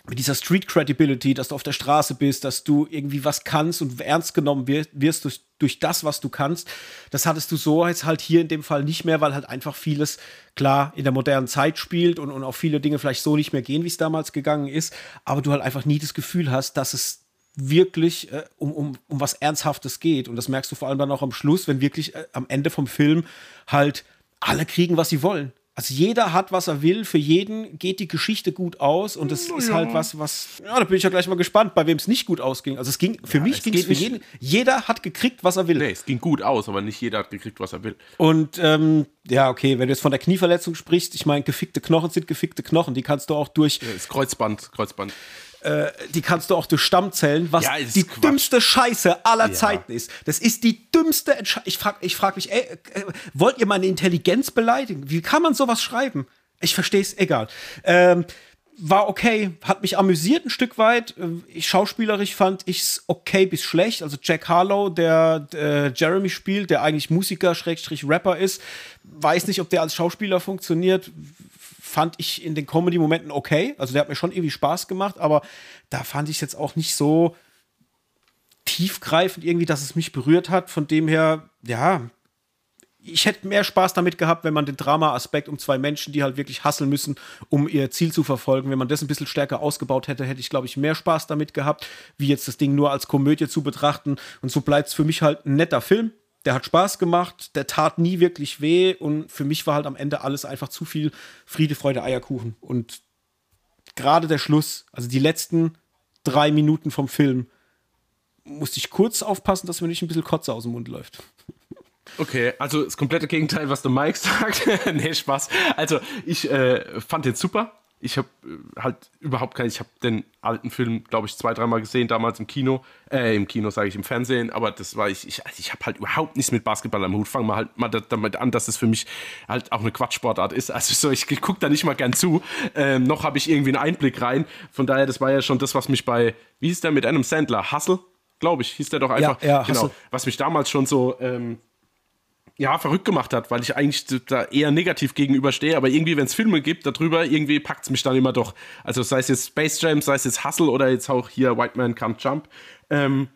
mit dieser Street Credibility, dass du auf der Straße bist, dass du irgendwie was kannst und ernst genommen wirst, durch, durch das, was du kannst. Das hattest du so jetzt halt hier in dem Fall nicht mehr, weil halt einfach vieles klar in der modernen Zeit spielt und, und auch viele Dinge vielleicht so nicht mehr gehen, wie es damals gegangen ist. Aber du halt einfach nie das Gefühl hast, dass es wirklich äh, um, um, um was Ernsthaftes geht. Und das merkst du vor allem dann auch am Schluss, wenn wirklich äh, am Ende vom Film halt alle kriegen, was sie wollen. Also jeder hat, was er will, für jeden geht die Geschichte gut aus und es ist halt was, was, ja, da bin ich ja gleich mal gespannt, bei wem es nicht gut ausging. Also es ging, für ja, mich ging es für jeden, jeder hat gekriegt, was er will. Nee, es ging gut aus, aber nicht jeder hat gekriegt, was er will. Und ähm, ja, okay, wenn du jetzt von der Knieverletzung sprichst, ich meine, gefickte Knochen sind gefickte Knochen, die kannst du auch durch. Ja, das Kreuzband, Kreuzband. Äh, die kannst du auch durch Stammzellen, was ja, die Quatsch. dümmste Scheiße aller ja. Zeiten ist. Das ist die dümmste Entscheidung. Ich frage ich frag mich, ey, äh, wollt ihr meine Intelligenz beleidigen? Wie kann man sowas schreiben? Ich verstehe es, egal. Ähm, war okay, hat mich amüsiert ein Stück weit. Ich, äh, schauspielerisch fand ich es okay bis schlecht. Also Jack Harlow, der äh, Jeremy spielt, der eigentlich Musiker, Schrägstrich Rapper ist, weiß nicht, ob der als Schauspieler funktioniert fand ich in den Comedy-Momenten okay. Also der hat mir schon irgendwie Spaß gemacht, aber da fand ich es jetzt auch nicht so tiefgreifend irgendwie, dass es mich berührt hat. Von dem her, ja, ich hätte mehr Spaß damit gehabt, wenn man den Drama-Aspekt um zwei Menschen, die halt wirklich hasseln müssen, um ihr Ziel zu verfolgen, wenn man das ein bisschen stärker ausgebaut hätte, hätte ich, glaube ich, mehr Spaß damit gehabt, wie jetzt das Ding nur als Komödie zu betrachten. Und so bleibt es für mich halt ein netter Film der hat Spaß gemacht, der tat nie wirklich weh und für mich war halt am Ende alles einfach zu viel Friede, Freude, Eierkuchen. Und gerade der Schluss, also die letzten drei Minuten vom Film, musste ich kurz aufpassen, dass mir nicht ein bisschen Kotze aus dem Mund läuft. Okay, also das komplette Gegenteil, was der Mike sagt. nee, Spaß. Also ich äh, fand den super ich habe äh, halt überhaupt keinen, ich habe den alten Film, glaube ich, zwei, dreimal gesehen, damals im Kino, äh, im Kino sage ich, im Fernsehen, aber das war ich, ich, ich habe halt überhaupt nichts mit Basketball am Hut. Fangen wir halt mal damit an, dass es für mich halt auch eine Quatschsportart ist. Also so, ich gucke da nicht mal gern zu. Ähm, noch habe ich irgendwie einen Einblick rein. Von daher, das war ja schon das, was mich bei, wie hieß der mit einem Sandler? Hustle, glaube ich, hieß der doch einfach. Ja, ja, genau. Was mich damals schon so ähm, ja, verrückt gemacht hat, weil ich eigentlich da eher negativ gegenüberstehe, aber irgendwie, wenn es Filme gibt darüber, irgendwie packt es mich dann immer doch. Also sei es jetzt Space Jam, sei es jetzt Hustle oder jetzt auch hier White Man Can't Jump. Ähm,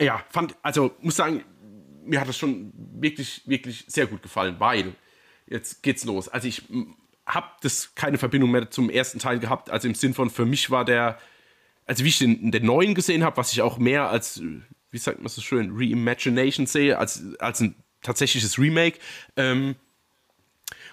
ja, fand, also muss sagen, mir hat das schon wirklich, wirklich sehr gut gefallen, weil jetzt geht's los. Also ich habe das keine Verbindung mehr zum ersten Teil gehabt, also im Sinn von, für mich war der, also wie ich den, den neuen gesehen habe, was ich auch mehr als wie sagt man so schön, Reimagination sehe, als, als ein tatsächliches Remake, ähm,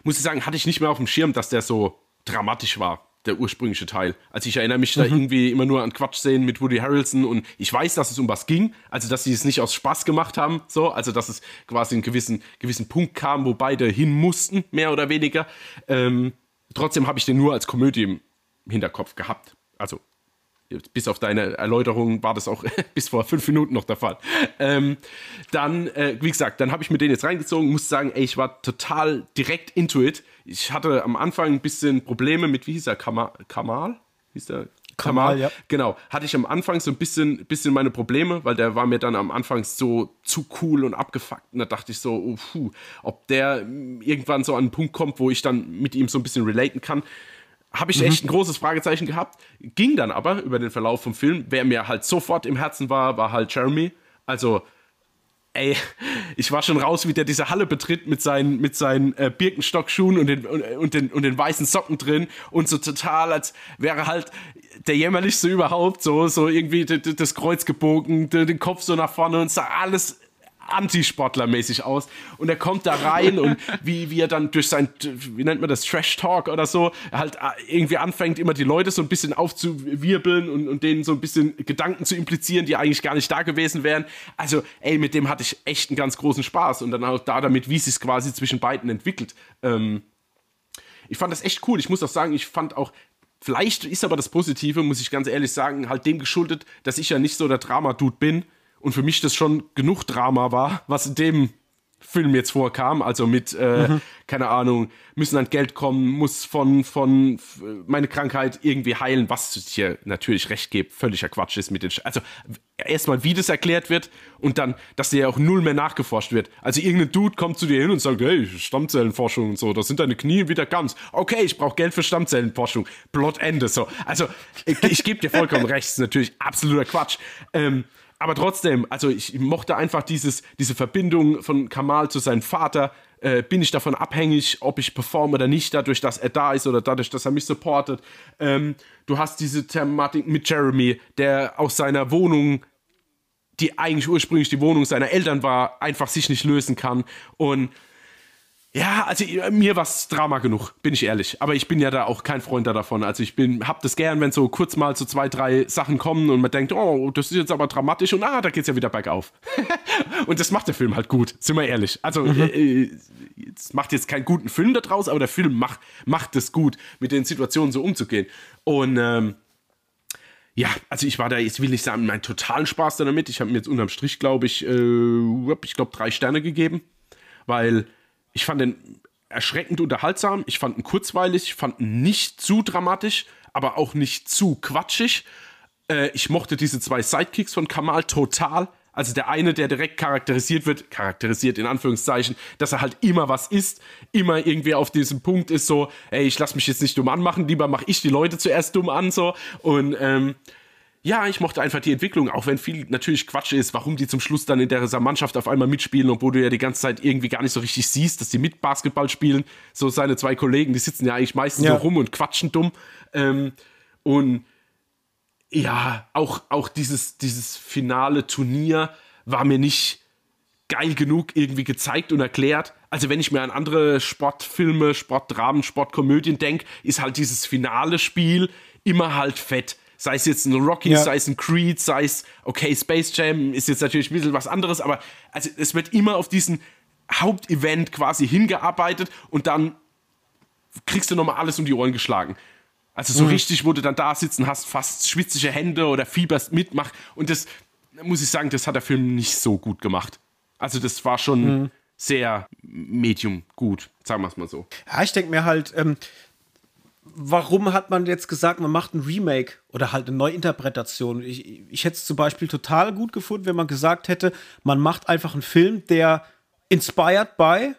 muss ich sagen, hatte ich nicht mehr auf dem Schirm, dass der so dramatisch war, der ursprüngliche Teil. Also ich erinnere mich mhm. da irgendwie immer nur an Quatsch sehen mit Woody Harrelson und ich weiß, dass es um was ging, also dass sie es nicht aus Spaß gemacht haben, so, also dass es quasi einen gewissen, gewissen Punkt kam, wo beide hin mussten, mehr oder weniger. Ähm, trotzdem habe ich den nur als Komödie im Hinterkopf gehabt. Also bis auf deine Erläuterung war das auch bis vor fünf Minuten noch der Fall. Ähm, dann, äh, wie gesagt, dann habe ich mir den jetzt reingezogen, muss sagen, ey, ich war total direkt into it. Ich hatte am Anfang ein bisschen Probleme mit, wie hieß er, Kamal? Kamal? Hieß der? Kamal, Kamal, ja. Genau, hatte ich am Anfang so ein bisschen, bisschen meine Probleme, weil der war mir dann am Anfang so zu cool und abgefuckt. Und da dachte ich so, oh, puh, ob der irgendwann so an einen Punkt kommt, wo ich dann mit ihm so ein bisschen relaten kann habe ich echt mhm. ein großes Fragezeichen gehabt. Ging dann aber über den Verlauf vom Film. Wer mir halt sofort im Herzen war, war halt Jeremy. Also, ey, ich war schon raus, wie der diese Halle betritt mit seinen, mit seinen äh, Birkenstockschuhen und den, und, und, den, und den weißen Socken drin und so total, als wäre halt der jämmerlichste überhaupt, so, so irgendwie das Kreuz gebogen, den Kopf so nach vorne und so alles Antisportlermäßig aus. Und er kommt da rein und wie, wie er dann durch sein, wie nennt man das, Trash Talk oder so, halt äh, irgendwie anfängt, immer die Leute so ein bisschen aufzuwirbeln und, und denen so ein bisschen Gedanken zu implizieren, die eigentlich gar nicht da gewesen wären. Also, ey, mit dem hatte ich echt einen ganz großen Spaß. Und dann auch da damit, wie sich quasi zwischen beiden entwickelt. Ähm, ich fand das echt cool. Ich muss auch sagen, ich fand auch Vielleicht ist aber das Positive, muss ich ganz ehrlich sagen, halt dem geschuldet, dass ich ja nicht so der Drama-Dude bin und für mich das schon genug Drama war, was in dem Film jetzt vorkam, also mit, äh, mhm. keine Ahnung, müssen an Geld kommen, muss von, von meine Krankheit irgendwie heilen, was ich hier natürlich recht gebe, völliger Quatsch ist mit den, Sch also erstmal, wie das erklärt wird und dann, dass dir auch null mehr nachgeforscht wird. Also irgendein Dude kommt zu dir hin und sagt, hey, Stammzellenforschung und so, da sind deine Knie wieder ganz. Okay, ich brauche Geld für Stammzellenforschung. Plot Ende, so. Also, ich, ich gebe dir vollkommen recht, ist natürlich absoluter Quatsch. Ähm, aber trotzdem, also ich mochte einfach dieses, diese Verbindung von Kamal zu seinem Vater. Äh, bin ich davon abhängig, ob ich performe oder nicht, dadurch, dass er da ist oder dadurch, dass er mich supportet. Ähm, du hast diese Thematik mit Jeremy, der aus seiner Wohnung, die eigentlich ursprünglich die Wohnung seiner Eltern war, einfach sich nicht lösen kann. Und ja, also mir war es Drama genug, bin ich ehrlich. Aber ich bin ja da auch kein Freund davon. Also ich bin, hab das gern, wenn so kurz mal so zwei, drei Sachen kommen und man denkt, oh, das ist jetzt aber dramatisch und ah, da geht's ja wieder bergauf. und das macht der Film halt gut, sind wir ehrlich. Also mhm. äh, es macht jetzt keinen guten Film daraus, aber der Film macht, macht es gut, mit den Situationen so umzugehen. Und ähm, ja, also ich war da, jetzt will ich sagen, meinen totalen Spaß damit. Ich habe mir jetzt unterm Strich, glaube ich, äh, ich glaube, drei Sterne gegeben, weil ich fand den erschreckend unterhaltsam, ich fand ihn kurzweilig, ich fand ihn nicht zu dramatisch, aber auch nicht zu quatschig. Äh, ich mochte diese zwei Sidekicks von Kamal total. Also der eine, der direkt charakterisiert wird, charakterisiert in Anführungszeichen, dass er halt immer was ist, immer irgendwie auf diesem Punkt ist so, ey, ich lass mich jetzt nicht dumm anmachen, lieber mache ich die Leute zuerst dumm an, so. Und ähm, ja, ich mochte einfach die Entwicklung, auch wenn viel natürlich Quatsch ist, warum die zum Schluss dann in dieser Mannschaft auf einmal mitspielen, obwohl du ja die ganze Zeit irgendwie gar nicht so richtig siehst, dass die mit Basketball spielen. So seine zwei Kollegen, die sitzen ja eigentlich meistens ja. so rum und quatschen dumm. Ähm, und ja, auch, auch dieses, dieses finale Turnier war mir nicht geil genug irgendwie gezeigt und erklärt. Also wenn ich mir an andere Sportfilme, Sportdramen, Sportkomödien denke, ist halt dieses finale Spiel immer halt fett sei es jetzt ein Rocky, ja. sei es ein Creed, sei es, okay, Space Jam ist jetzt natürlich ein bisschen was anderes, aber also es wird immer auf diesen Hauptevent quasi hingearbeitet und dann kriegst du nochmal alles um die Ohren geschlagen. Also so mhm. richtig, wo du dann da sitzen hast, fast schwitzige Hände oder fieberst mitmach und das muss ich sagen, das hat der Film nicht so gut gemacht. Also das war schon mhm. sehr medium gut, sagen wir es mal so. Ja, ich denke mir halt, ähm, warum hat man jetzt gesagt, man macht ein Remake oder halt eine Neuinterpretation? Ich, ich hätte es zum Beispiel total gut gefunden, wenn man gesagt hätte, man macht einfach einen Film, der inspired by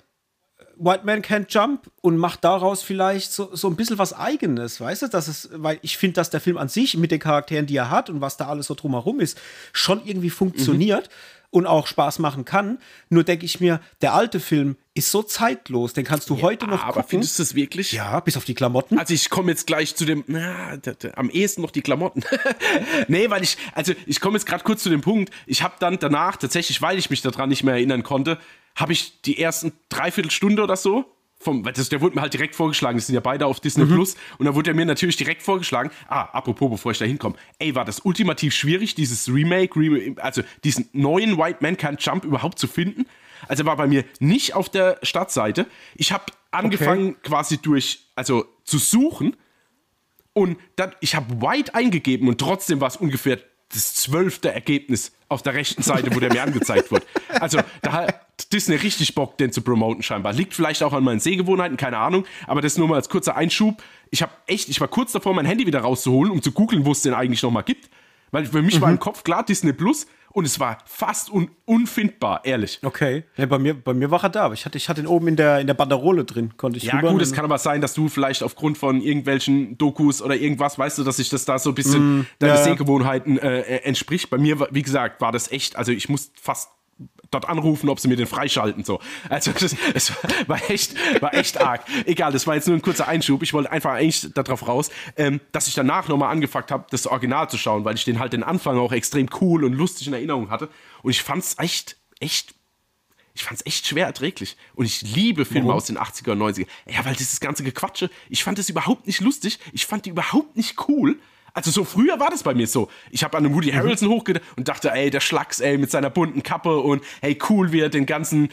White Man Can't Jump und macht daraus vielleicht so, so ein bisschen was Eigenes, weißt du? Das ist, weil ich finde, dass der Film an sich mit den Charakteren, die er hat und was da alles so drumherum ist, schon irgendwie funktioniert. Mhm und auch Spaß machen kann. Nur denke ich mir, der alte Film ist so zeitlos, den kannst du ja, heute noch aber gucken. Aber findest du es wirklich? Ja, bis auf die Klamotten. Also ich komme jetzt gleich zu dem, na, am ehesten noch die Klamotten. nee, weil ich, also ich komme jetzt gerade kurz zu dem Punkt, ich habe dann danach, tatsächlich, weil ich mich daran nicht mehr erinnern konnte, habe ich die ersten dreiviertel Stunde oder so vom, das, der wurde mir halt direkt vorgeschlagen, das sind ja beide auf Disney mhm. Plus. Und da wurde er mir natürlich direkt vorgeschlagen. Ah, apropos, bevor ich da hinkomme. Ey, war das ultimativ schwierig, dieses Remake, Remake, also diesen neuen White Man Can't Jump überhaupt zu finden. Also er war bei mir nicht auf der Startseite. Ich habe angefangen okay. quasi durch, also zu suchen. Und dann, ich habe White eingegeben und trotzdem war es ungefähr das zwölfte Ergebnis auf der rechten Seite, wo der mir angezeigt wird. Also da hat Disney richtig Bock, den zu promoten scheinbar. Liegt vielleicht auch an meinen Sehgewohnheiten, keine Ahnung. Aber das nur mal als kurzer Einschub. Ich habe echt, ich war kurz davor, mein Handy wieder rauszuholen, um zu googeln, wo es den eigentlich nochmal gibt. Weil für mich mhm. war im Kopf klar Disney Plus und es war fast un unfindbar, ehrlich. Okay. Ja, bei, mir, bei mir war er da, aber ich hatte, ich hatte ihn oben in der, in der Banderole drin, konnte ich Ja, gut, es kann aber sein, dass du vielleicht aufgrund von irgendwelchen Dokus oder irgendwas, weißt du, dass sich das da so ein bisschen mm, deine ja. Sehgewohnheiten äh, äh entspricht. Bei mir, wie gesagt, war das echt, also ich muss fast dort anrufen, ob sie mir den freischalten. So. Also das, das, war echt, war echt arg. Egal, das war jetzt nur ein kurzer Einschub. Ich wollte einfach eigentlich darauf raus, ähm, dass ich danach nochmal angefangen habe, das Original zu schauen, weil ich den halt den Anfang auch extrem cool und lustig in Erinnerung hatte. Und ich fand es echt, echt ich fand es echt schwer erträglich. Und ich liebe Filme Warum? aus den 80er und 90er. Ja, weil dieses ganze Gequatsche, ich fand das überhaupt nicht lustig. Ich fand die überhaupt nicht cool. Also so früher war das bei mir so. Ich habe an den Woody mhm. Harrelson mhm. hochgedacht und dachte, ey, der Schlacks, ey, mit seiner bunten Kappe und hey, cool, wie er den ganzen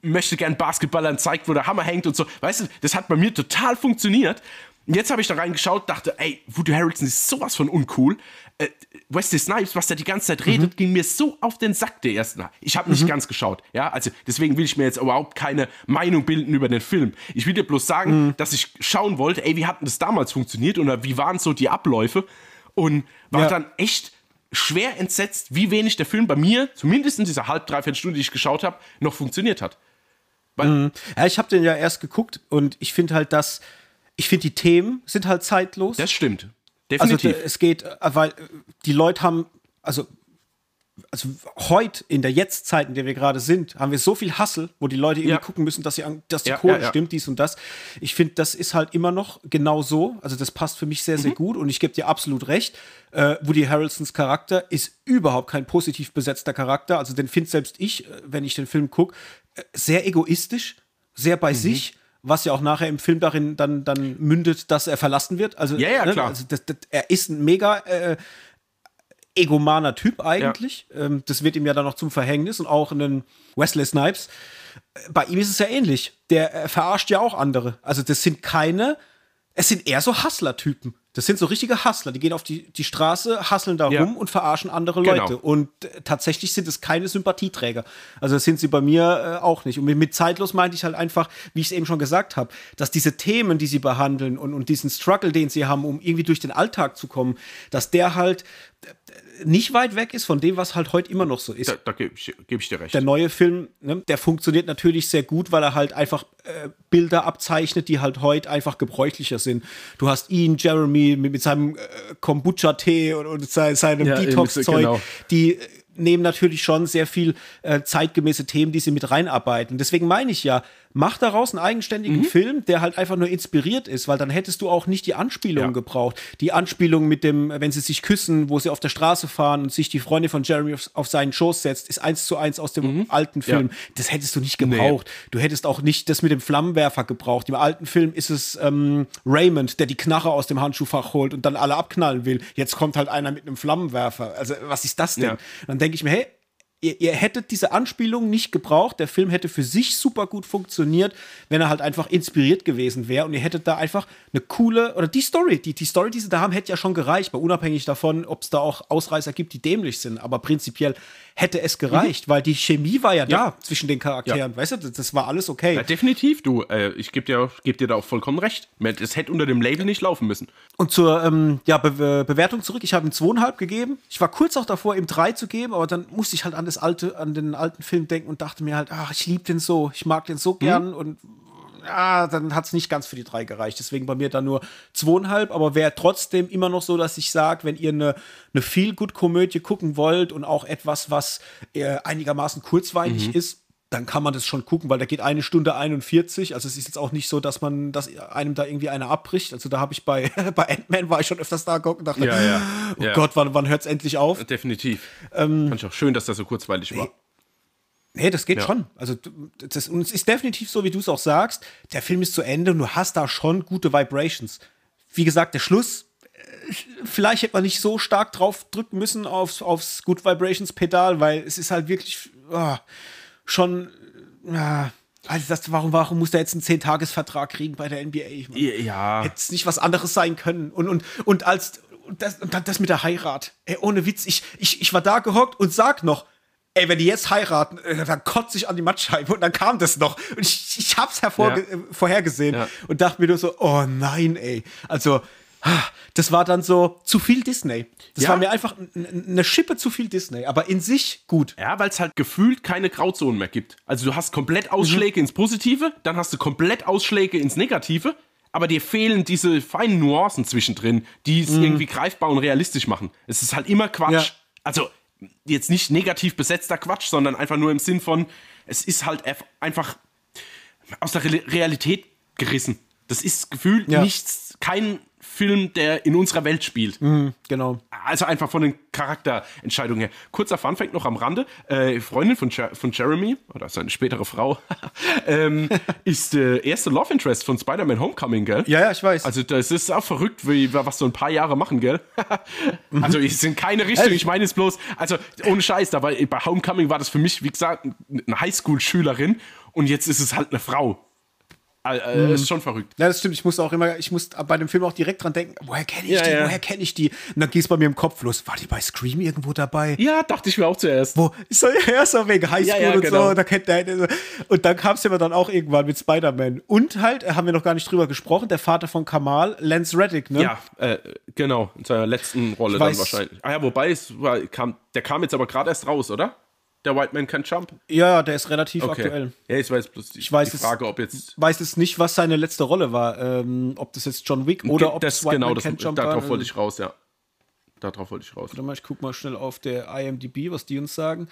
möchte gern Basketballern zeigt, wo der Hammer hängt und so. Weißt du, das hat bei mir total funktioniert. Und jetzt habe ich da reingeschaut, dachte, ey, Woody Harrelson ist sowas von uncool. Äh, Wesley Snipes, was der die ganze Zeit redet, mhm. ging mir so auf den Sack der ersten. Ich habe nicht mhm. ganz geschaut, ja, also deswegen will ich mir jetzt überhaupt keine Meinung bilden über den Film. Ich will dir bloß sagen, mhm. dass ich schauen wollte, ey, wie hat das damals funktioniert oder wie waren so die Abläufe und war ja. dann echt schwer entsetzt, wie wenig der Film bei mir, zumindest in dieser halb, dreiviertel Stunde, die ich geschaut habe, noch funktioniert hat. Mhm. Ja, ich habe den ja erst geguckt und ich finde halt, dass ich finde die Themen sind halt zeitlos. Das stimmt. Definitiv. Also es geht, äh, weil äh, die Leute haben, also also heute in der Jetztzeit, in der wir gerade sind, haben wir so viel Hassel, wo die Leute irgendwie ja. gucken müssen, dass, sie, dass die ja, Kohle ja, stimmt, dies und das. Ich finde, das ist halt immer noch genau so. Also das passt für mich sehr, sehr mhm. gut und ich gebe dir absolut recht. Äh, Woody Harrelsons Charakter ist überhaupt kein positiv besetzter Charakter. Also den finde selbst ich, äh, wenn ich den Film gucke, sehr egoistisch, sehr bei mhm. sich was ja auch nachher im Film darin dann, dann mündet, dass er verlassen wird. Also, ja, ja, ne, klar. Also das, das, er ist ein mega äh, egomaner Typ eigentlich. Ja. Ähm, das wird ihm ja dann noch zum Verhängnis und auch einen Wesley Snipes. Bei ihm ist es ja ähnlich. Der äh, verarscht ja auch andere. Also das sind keine, es sind eher so Hustler-Typen. Das sind so richtige Hustler, die gehen auf die, die Straße, hasseln da ja. rum und verarschen andere genau. Leute. Und äh, tatsächlich sind es keine Sympathieträger. Also das sind sie bei mir äh, auch nicht. Und mit, mit, zeitlos meinte ich halt einfach, wie ich es eben schon gesagt habe, dass diese Themen, die sie behandeln und, und diesen Struggle, den sie haben, um irgendwie durch den Alltag zu kommen, dass der halt nicht weit weg ist von dem, was halt heute immer noch so ist. Da, da gebe ich, geb ich, dir recht. Der neue Film, ne, der funktioniert natürlich sehr gut, weil er halt einfach äh, Bilder abzeichnet, die halt heute einfach gebräuchlicher sind. Du hast ihn, Jeremy, mit, mit seinem äh, Kombucha-Tee und, und seinem ja, Detox-Zeug, genau. die nehmen natürlich schon sehr viel äh, zeitgemäße Themen, die sie mit reinarbeiten. Deswegen meine ich ja, mach daraus einen eigenständigen mhm. Film, der halt einfach nur inspiriert ist, weil dann hättest du auch nicht die Anspielung ja. gebraucht. Die Anspielung mit dem, wenn sie sich küssen, wo sie auf der Straße fahren und sich die Freundin von Jeremy auf, auf seinen Schoß setzt, ist eins zu eins aus dem mhm. alten Film. Ja. Das hättest du nicht gebraucht. Nee. Du hättest auch nicht das mit dem Flammenwerfer gebraucht. Im alten Film ist es ähm, Raymond, der die Knarre aus dem Handschuhfach holt und dann alle abknallen will. Jetzt kommt halt einer mit einem Flammenwerfer. Also was ist das denn? Ja. Dann denke ich mir, hey, ihr, ihr, hättet diese Anspielung nicht gebraucht. Der Film hätte für sich super gut funktioniert, wenn er halt einfach inspiriert gewesen wäre. Und ihr hättet da einfach eine coole, oder die Story, die, die Story, die sie da haben, hätte ja schon gereicht, weil unabhängig davon, ob es da auch Ausreißer gibt, die dämlich sind. Aber prinzipiell hätte es gereicht, mhm. weil die Chemie war ja, ja. da zwischen den Charakteren. Ja. Weißt du, das, war alles okay. Ja, definitiv, du. Äh, ich gebe dir, geb dir da auch vollkommen recht. Es hätte unter dem Label nicht laufen müssen. Und zur ähm, ja, Be Bewertung zurück. Ich habe ihm zweieinhalb gegeben. Ich war kurz auch davor, ihm drei zu geben, aber dann musste ich halt an das alte, an den alten Film denken und dachte mir halt, ach, ich liebe den so, ich mag den so mhm. gern und ja, dann hat es nicht ganz für die drei gereicht. Deswegen bei mir dann nur zweieinhalb, aber wäre trotzdem immer noch so, dass ich sage, wenn ihr eine, eine Feel-Good-Komödie gucken wollt und auch etwas, was äh, einigermaßen kurzweilig mhm. ist, dann kann man das schon gucken, weil da geht eine Stunde 41. Also es ist jetzt auch nicht so, dass man, dass einem da irgendwie einer abbricht. Also da habe ich bei, bei Ant-Man war ich schon öfters da geguckt und dachte, ja, ja. oh ja. Gott, wann, wann hört es endlich auf? Definitiv. Ähm, Fand ich auch schön, dass das so kurzweilig war. Nee, das geht ja. schon. Also, das, und es ist definitiv so, wie du es auch sagst. Der Film ist zu Ende und du hast da schon gute Vibrations. Wie gesagt, der Schluss, äh, vielleicht hätte man nicht so stark drauf drücken müssen aufs, aufs Good Vibrations Pedal, weil es ist halt wirklich oh, schon. Uh, also das, warum, warum muss der jetzt einen 10-Tages-Vertrag kriegen bei der NBA? Man, ja. Hätte es nicht was anderes sein können. Und, und, und als und das, und das mit der Heirat. Ey, ohne Witz, ich, ich, ich war da gehockt und sag noch, ey, wenn die jetzt heiraten, äh, dann kotze ich an die Mattscheibe und dann kam das noch. Und ich, ich hab's hervor, ja. Äh, vorhergesehen ja. und dachte mir nur so, oh nein, ey. Also, das war dann so zu viel Disney. Das ja. war mir einfach eine Schippe zu viel Disney, aber in sich gut. Ja, weil es halt gefühlt keine Grauzonen mehr gibt. Also du hast komplett Ausschläge mhm. ins Positive, dann hast du komplett Ausschläge ins Negative, aber dir fehlen diese feinen Nuancen zwischendrin, die es mhm. irgendwie greifbar und realistisch machen. Es ist halt immer Quatsch. Ja. Also jetzt nicht negativ besetzter Quatsch, sondern einfach nur im Sinn von, es ist halt einfach aus der Realität gerissen. Das ist gefühlt ja. nichts, kein Film, der in unserer Welt spielt. Genau. Also einfach von den Charakterentscheidungen her. Kurzer Funfact noch am Rande. Äh, Freundin von, Jer von Jeremy, oder seine spätere Frau, ähm, ist der erste Love Interest von Spider-Man Homecoming, gell? Ja, ja, ich weiß. Also das ist auch verrückt, wie, was so ein paar Jahre machen, gell? also es in keine Richtung, ich meine es bloß, also ohne Scheiß, da war, bei Homecoming war das für mich, wie gesagt, eine Highschool-Schülerin und jetzt ist es halt eine Frau. Äh, äh, Ist schon verrückt. Ja, das stimmt. Ich musste auch immer, ich musste bei dem Film auch direkt dran denken, woher kenne ich Ja, die, ja. woher kenne ich die? Und dann ging es bei mir im Kopf los. War die bei Scream irgendwo dabei? Ja, dachte ich mir auch zuerst. Wo? Ich so, ja, so wegen Highschool Ja, und genau. so. Da kennt der. Und dann kam es ja dann auch irgendwann mit Spider-Man. Und halt, äh, haben wir noch gar nicht drüber gesprochen, der Vater von Kamal, Lance Reddick, ne? Ja, äh, genau, in seiner letzten Rolle Ich dann weiß- wahrscheinlich. Ah ja, wobei, es war, kam, der kam jetzt aber gerade erst raus, oder? Der White Man Can Jump. Ja, der ist relativ Okay. aktuell. Ja, ich weiß bloß die, Ich weiß die es- Frage, ob jetzt. Weiß es nicht, was seine letzte Rolle war. Ähm, ob das jetzt John Wick oder ob das, das White genau, Man das, Can't Jump war. darauf wollte ich raus, ja. Darauf wollte ich raus. Warte mal, ich guck mal schnell auf der IMDb, was die uns sagen.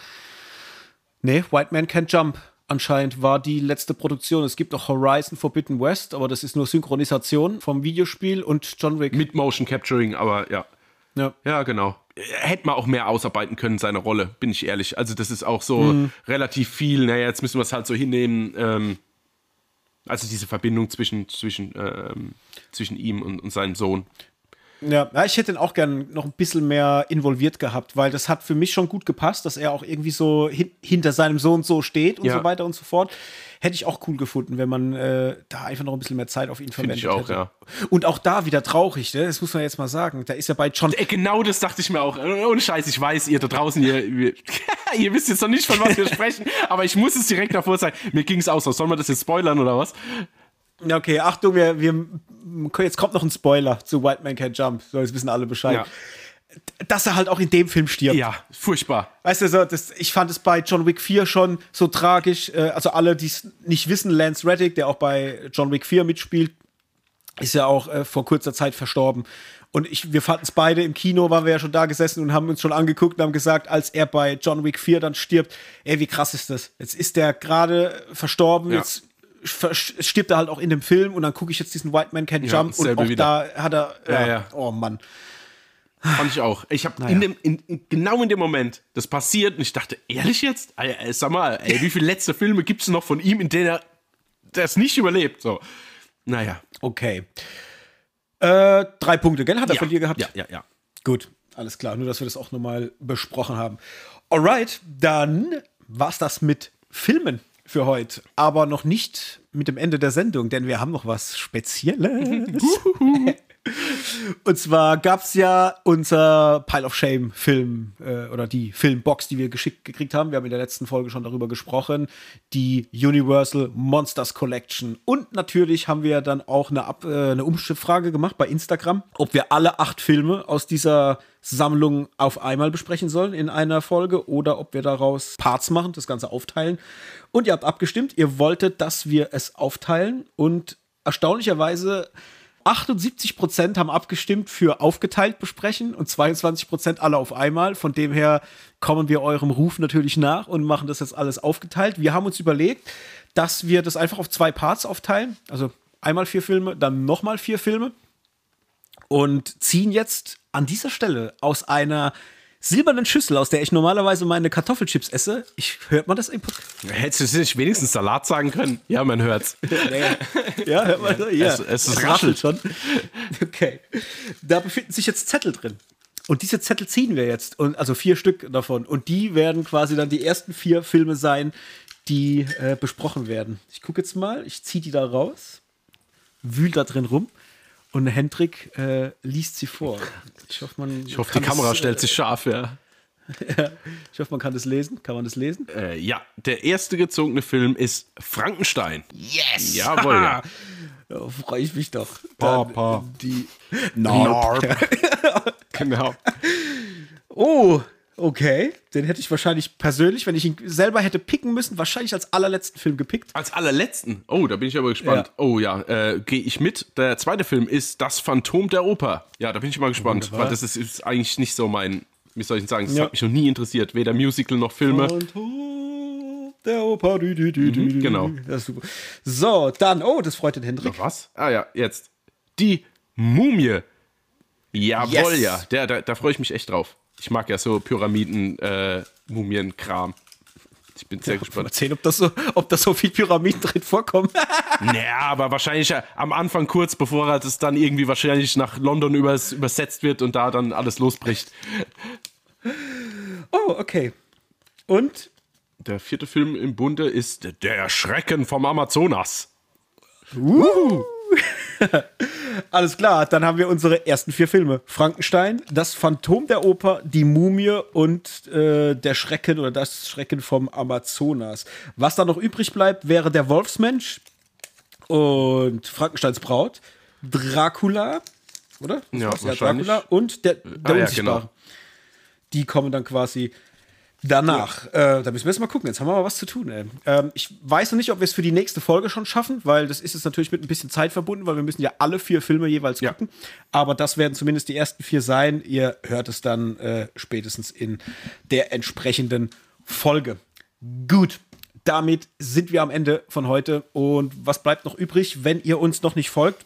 Nee, White Man Can't Jump anscheinend war die letzte Produktion. Es gibt auch Horizon Forbidden West, aber das ist nur Synchronisation vom Videospiel und John Wick. Mit Motion Capturing, aber ja. ja. Ja, genau. Hätte man auch mehr ausarbeiten können, seine Rolle, bin ich ehrlich. Also, das ist auch so Mhm. relativ viel. Naja, jetzt müssen wir es halt so hinnehmen. Ähm, also, diese Verbindung zwischen, zwischen, ähm, zwischen ihm und, und seinem Sohn. Ja, ja, ich hätte ihn auch gern noch ein bisschen mehr involviert gehabt, weil das hat für mich schon gut gepasst, dass er auch irgendwie so hin hinter seinem Sohn so steht und Ja. so weiter und so fort. Hätte ich auch cool gefunden, wenn man äh, da einfach noch ein bisschen mehr Zeit auf ihn verwendet ich auch, hätte. ja. Und auch da wieder traurig, ne? das muss man jetzt mal sagen. Da ist ja bei John Äh, Genau das dachte ich mir auch. Ohne Scheiß, ich weiß, ihr da draußen, ihr, ihr, ihr wisst jetzt noch nicht, von was wir sprechen, aber ich muss es direkt davor sagen. Mir ging es auch so. Soll man das jetzt spoilern oder was? Ja, okay, Achtung, wir, wir, jetzt kommt noch ein Spoiler zu White Man Can't Jump. So, jetzt wissen alle Bescheid. Ja. Dass er halt auch in dem Film stirbt. Ja, furchtbar. Weißt du, so, das, ich fand es bei John Wick 4 schon so tragisch. Äh, also alle, die es nicht wissen, Lance Reddick, der auch bei John Wick 4 mitspielt, ist ja auch äh, vor kurzer Zeit verstorben. Und ich, wir fanden es beide im Kino, waren wir ja schon da gesessen und haben uns schon angeguckt und haben gesagt, als er bei John Wick 4 dann stirbt, ey, wie krass ist das? Jetzt ist der gerade verstorben, Ja. jetzt stirbt er halt auch in dem Film und dann gucke ich jetzt diesen White Man Can't Ja, Jump und auch wieder. da hat er, Ja, ja, oh Mann. Fand ich auch. Ich habe in dem, in, in, genau in dem Moment, das passiert und ich dachte, ehrlich jetzt? Ey, ey, sag mal, ey, wie viele letzte Filme gibt es noch von ihm, in denen er das nicht überlebt? So. Naja. Okay. Äh, drei Punkte, gell? Hat er Ja, von dir gehabt? Ja, ja, ja. Gut, alles klar. Nur, dass wir das auch nochmal besprochen haben. Alright, dann war's das mit Filmen für heute. Aber noch nicht mit dem Ende der Sendung, denn wir haben noch was Spezielles. Und zwar gab's ja unser Pile of Shame Film äh, oder die Filmbox, die wir geschickt gekriegt haben. Wir haben in der letzten Folge schon darüber gesprochen. Die Universal Monsters Collection. Und natürlich haben wir dann auch eine, Ab äh, eine Umschriftfrage gemacht bei Instagram, ob wir alle acht Filme aus dieser Sammlung auf einmal besprechen sollen in einer Folge oder ob wir daraus Parts machen, das Ganze aufteilen. Und ihr habt abgestimmt, ihr wolltet, dass wir es aufteilen und erstaunlicherweise 78% haben abgestimmt für aufgeteilt besprechen und 22% alle auf einmal. Von dem her kommen wir eurem Ruf natürlich nach und machen das jetzt alles aufgeteilt. Wir haben uns überlegt, dass wir das einfach auf zwei Parts aufteilen. Also einmal vier Filme, dann nochmal vier Filme. Und ziehen jetzt an dieser Stelle aus einer silbernen Schüssel, aus der ich normalerweise meine Kartoffelchips esse. Ich, hört man das im Podcast? Hättest du nicht wenigstens Salat sagen können? Ja, man hört's. Ja, hört man so? Ja. Es- es raschelt. schon. Okay. Da befinden sich jetzt Zettel drin. Und diese Zettel ziehen wir jetzt. Und, also vier Stück davon. Und die werden quasi dann die ersten vier Filme sein, die äh, besprochen werden. Ich gucke jetzt mal, ich ziehe die da raus, wühl da drin rum. Und Hendrik äh, liest sie vor. Ich hoffe, man Ich hoffe, die Kamera das, stellt sich scharf, ja. Äh, ich hoffe, man kann das lesen. Kann man das lesen? Äh, ja, der erste gezogene Film ist Frankenstein. Yes! Jawohl, ja. Da freue ich mich doch. Papa. Die Narb. genau. Oh, okay. Den hätte ich wahrscheinlich persönlich, wenn ich ihn selber hätte picken müssen, wahrscheinlich als allerletzten Film gepickt. Als allerletzten. Oh, da bin ich aber gespannt. Ja. Oh ja, äh, gehe ich mit. Der zweite Film ist Das Phantom der Oper. Ja, da bin ich mal gespannt, Wunderbar. weil das ist, ist eigentlich nicht so mein, wie soll ich sagen, das Ja. hat mich noch nie interessiert. Weder Musical noch Filme. Phantom Der Oper. Dü, dü, dü, dü. genau. Das ist super. So, dann, oh, das freut den Hendrik. Was? Ah ja, jetzt. Die Mumie. Jawohl, Yes. ja. Der, da, da freue ich mich echt drauf. Ich mag ja so Pyramiden, äh, Mumien-Kram. Ich bin sehr Mal gespannt. erzählen, ob das so, ob das so viel Pyramiden drin vorkommen. Naja, aber wahrscheinlich ja am Anfang kurz, bevor er das dann irgendwie wahrscheinlich nach London übers, übersetzt wird und da dann alles losbricht. oh, okay. Und? Der vierte Film im Bunde ist Der Schrecken vom Amazonas. Alles klar, dann haben wir unsere ersten vier Filme. Frankenstein, Das Phantom der Oper, Die Mumie und äh, Der Schrecken oder Das Schrecken vom Amazonas. Was da noch übrig bleibt, wäre Der Wolfsmensch und Frankensteins Braut, Dracula, oder? Das Ja, wahrscheinlich. Dracula und Der, der Ah, ja, Unsichtbare. genau. Die kommen dann quasi danach. Äh, da müssen wir jetzt mal gucken. Jetzt haben wir mal was zu tun. Ey. Ähm, ich weiß noch nicht, ob wir es für die nächste Folge schon schaffen, weil das ist jetzt natürlich mit ein bisschen Zeit verbunden, weil wir müssen ja alle vier Filme jeweils Ja. gucken. Aber das werden zumindest die ersten vier sein. Ihr hört es dann äh, spätestens in der entsprechenden Folge. Gut. Damit sind wir am Ende von heute. Und was bleibt noch übrig, wenn ihr uns noch nicht folgt?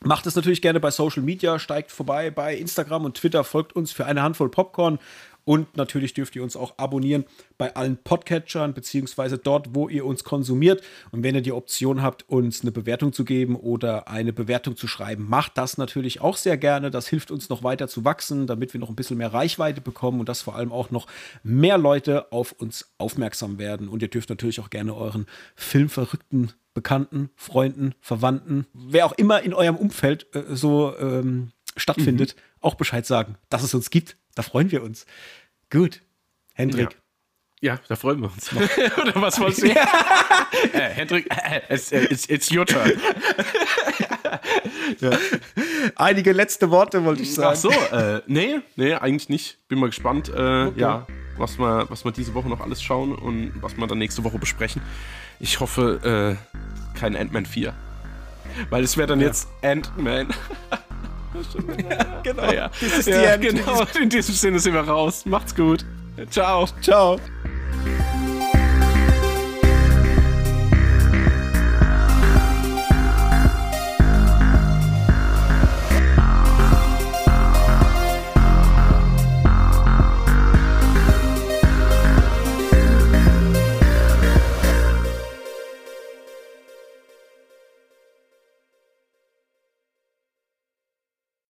Macht es natürlich gerne bei Social Media, steigt vorbei bei Instagram und Twitter, folgt uns für eine Handvoll Popcorn und natürlich dürft ihr uns auch abonnieren bei allen Podcatchern, beziehungsweise dort, wo ihr uns konsumiert. Und wenn ihr die Option habt, uns eine Bewertung zu geben oder eine Bewertung zu schreiben, macht das natürlich auch sehr gerne. Das hilft uns noch weiter zu wachsen, damit wir noch ein bisschen mehr Reichweite bekommen und dass vor allem auch noch mehr Leute auf uns aufmerksam werden. Und ihr dürft natürlich auch gerne euren filmverrückten Bekannten, Freunden, Verwandten, wer auch immer in eurem Umfeld äh, so ähm, stattfindet, auch Bescheid sagen, dass es uns gibt. Da freuen wir uns. Gut. Hendrik. Ja, da freuen wir uns. Oder was wolltest du? äh, Hendrik, äh, it's, it's, it's your turn. Einige letzte Worte wollte ich sagen. Ach so, äh, nee, nee, eigentlich nicht. Bin mal gespannt, äh, ja, was wir, was wir diese Woche noch alles schauen und was wir dann nächste Woche besprechen. Ich hoffe, äh, kein Ant-Man 4. Weil es wäre dann jetzt Ant-Man. genau. Ja, das ist ja, die End. Genau. In diesem Sinne sind wir raus. Macht's gut. Ciao. Ciao.